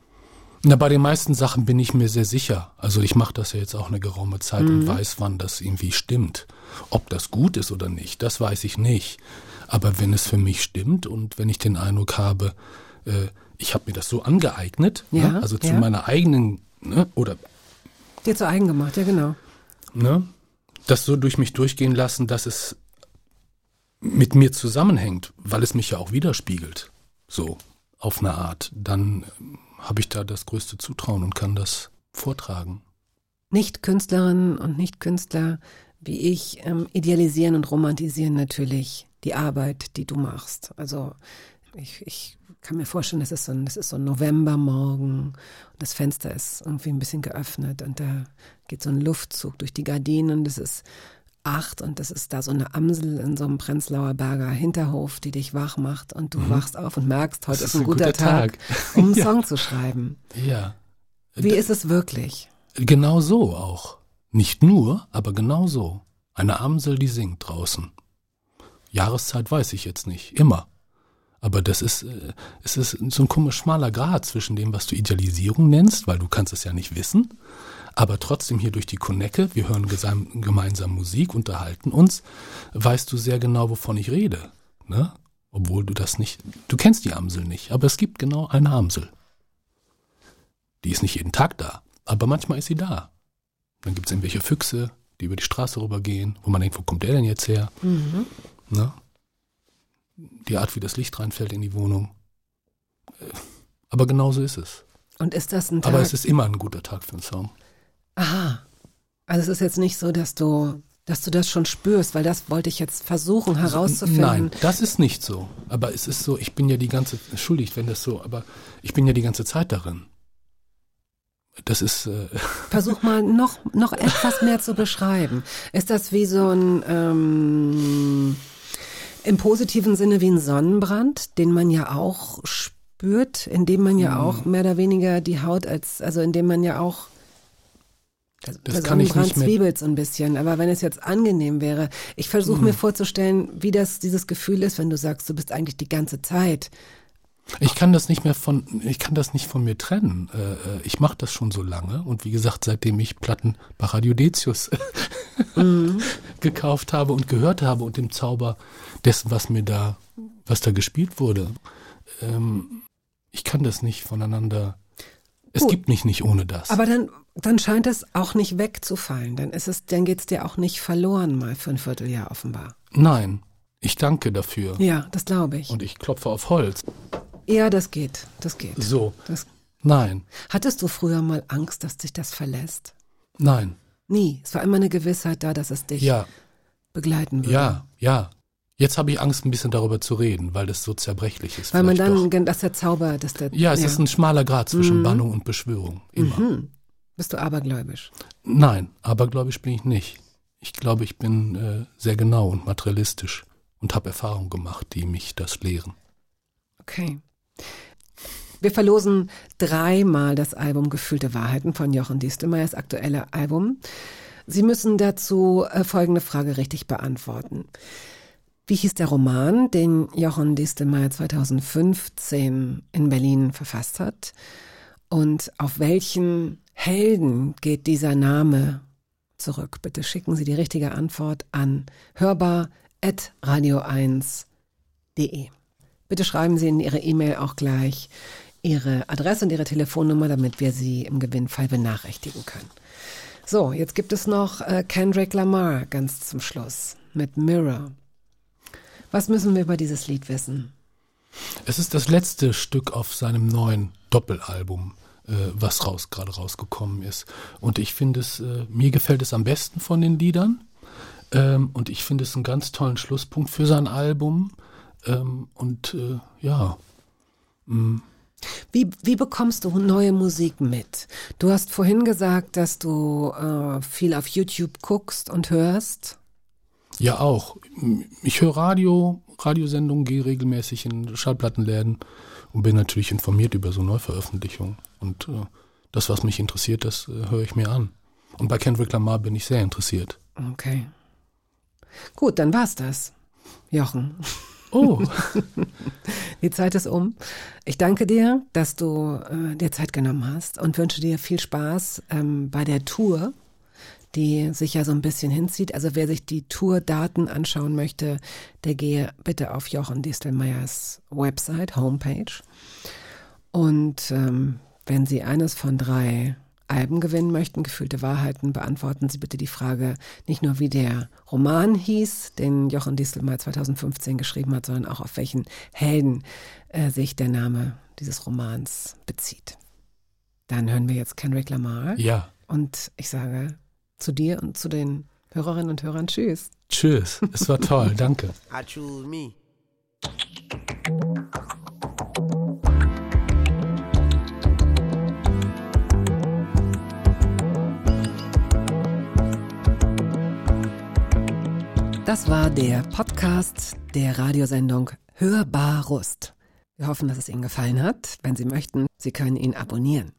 Na, bei den meisten Sachen bin ich mir sehr sicher. Also ich mache das ja jetzt auch eine geraume Zeit und weiß, wann das irgendwie stimmt. Ob das gut ist oder nicht, das weiß ich nicht. Aber wenn es für mich stimmt und wenn ich den Eindruck habe, äh, ich habe mir das so angeeignet, Ja, ne? also zu ja. meiner eigenen, ne? oder Dir zu eigen gemacht, ja genau. ne? das so durch mich durchgehen lassen, dass es mit mir zusammenhängt, weil es mich ja auch widerspiegelt, so auf eine Art, dann ähm, habe ich da das größte Zutrauen und kann das vortragen. Nicht-Künstlerinnen und Nicht-Künstler wie ich ähm, idealisieren und romantisieren natürlich die Arbeit, die du machst. Also ich, ich kann mir vorstellen, das ist so ein, das ist so ein Novembermorgen und das Fenster ist irgendwie ein bisschen geöffnet und da geht so ein Luftzug durch die Gardinen und es ist acht und das ist da so eine Amsel in so einem Prenzlauer Berger Hinterhof, die dich wach macht und du wachst auf und merkst, heute ist, ein guter, Tag, um einen Ja. Song zu schreiben. Ja. Wie ist es wirklich? Genau so auch. Nicht nur, aber genau so. Eine Amsel, die singt draußen. Jahreszeit weiß ich jetzt nicht, immer. Aber das ist, äh, es ist so ein komisch schmaler Grad zwischen dem, was du Idealisierung nennst, weil du kannst es ja nicht wissen, aber trotzdem hier durch die Konecke, wir hören gemeinsam Musik, unterhalten uns, weißt du sehr genau, wovon ich rede. Ne? Obwohl du das nicht, du kennst die Amsel nicht, aber es gibt genau eine Amsel. Die ist nicht jeden Tag da, aber manchmal ist sie da. Dann gibt es irgendwelche Füchse, die über die Straße rübergehen, wo man denkt, wo kommt der denn jetzt her? Ne? Die Art, wie das Licht reinfällt in die Wohnung. Äh, Aber genauso ist es. Und ist das ein Tag? Aber es ist immer ein guter Tag für einen Song. Aha. Also es ist jetzt nicht so, dass du, dass du das schon spürst, weil das wollte ich jetzt versuchen herauszufinden. Nein, das ist nicht so. Aber es ist so, ich bin ja die ganze, entschuldigt, wenn das so, aber ich bin ja die ganze Zeit darin. Das ist, äh, Versuch mal noch, noch etwas mehr zu beschreiben. Ist das wie so ein, ähm, im positiven Sinne wie ein Sonnenbrand, den man ja auch spürt, indem man ja auch mehr oder weniger die Haut als, also indem man ja auch das der kann ich nicht mehr. zwiebelt so ein bisschen, aber wenn es jetzt angenehm wäre, ich versuche Hm. mir vorzustellen, wie das dieses Gefühl ist, wenn du sagst, du bist eigentlich die ganze Zeit. Ich kann das nicht mehr von, ich kann das nicht von mir trennen. Äh, äh, ich mache das schon so lange und wie gesagt, seitdem ich Platten bei Radio Decius gekauft habe und gehört habe und dem Zauber dessen, was mir da, was da gespielt wurde, ähm, ich kann das nicht voneinander. Es Gut. gibt mich nicht ohne das. Aber dann, dann scheint es auch nicht wegzufallen. Dann ist es, dann geht's dir auch nicht verloren mal für ein Vierteljahr offenbar. Nein, ich danke dafür Ja, das glaube ich. und ich klopfe auf Holz. Ja, das geht. Das geht. So, Das, nein, hattest du früher mal Angst, dass dich das verlässt? nein, Nie. Es war immer eine Gewissheit da, dass es dich ja, begleiten würde. ja, ja. Jetzt habe ich Angst, ein bisschen darüber zu reden, weil das so zerbrechlich ist. Weil man dann, doch. dass der Zauber, dass der. Ja, es ist ein schmaler Grad zwischen Mhm. Bannung und Beschwörung. Immer. Mhm. Bist du abergläubisch? Nein, abergläubisch bin ich nicht. Ich glaube, ich bin äh, sehr genau und materialistisch und habe Erfahrungen gemacht, die mich das lehren. Okay. Wir verlosen dreimal das Album Gefühlte Wahrheiten von Jochen Diestelmeiers aktuelle Album. Sie müssen dazu äh, folgende Frage richtig beantworten. Wie hieß der Roman, den Jochen Distelmeier 2015 in Berlin verfasst hat? Und auf welchen Helden geht dieser Name zurück? Bitte schicken Sie die richtige Antwort an hörbar.radio1.de. Bitte schreiben Sie in Ihre E-Mail auch gleich Ihre Adresse und Ihre Telefonnummer, damit wir Sie im Gewinnfall benachrichtigen können. So, jetzt gibt es noch äh, Kendrick Lamar ganz zum Schluss mit Mirror. Was müssen wir über dieses Lied wissen? Es ist das letzte Stück auf seinem neuen Doppelalbum, äh, was raus, gerade rausgekommen ist. Und ich finde es, äh, mir gefällt es am besten von den Liedern. Ähm, und ich finde es einen ganz tollen Schlusspunkt für sein Album. Ähm, und äh, ja. Mm. Wie, wie bekommst du neue Musik mit? Du hast vorhin gesagt, dass du äh, viel auf YouTube guckst und hörst. Ja, auch. Ich höre Radio, Radiosendungen, gehe regelmäßig in Schallplattenläden und bin natürlich informiert über so Neuveröffentlichungen. Und äh, das, was mich interessiert, das äh, höre ich mir an. Und bei Kendrick Lamar bin ich sehr interessiert. Okay. Gut, dann war's das. Jochen. Oh. Die Zeit ist um. Ich danke dir, dass du äh, dir Zeit genommen hast und wünsche dir viel Spaß ähm, bei der Tour die sich ja so ein bisschen hinzieht. Also wer sich die Tourdaten anschauen möchte, der gehe bitte auf Jochen Distelmeyers Website, Homepage. Und ähm, wenn Sie eines von drei Alben gewinnen möchten, gefühlte Wahrheiten, beantworten Sie bitte die Frage nicht nur, wie der Roman hieß, den Jochen Distelmeier 2015 geschrieben hat, sondern auch auf welchen Helden äh, sich der Name dieses Romans bezieht. Dann hören wir jetzt Kendrick Lamar. Ja. Und ich sage zu dir und zu den Hörerinnen und Hörern. Tschüss. Tschüss. Es war toll. Danke. I choose me. Das war der Podcast der Radiosendung Hörbar Rust. Wir hoffen, dass es Ihnen gefallen hat. Wenn Sie möchten, Sie können ihn abonnieren.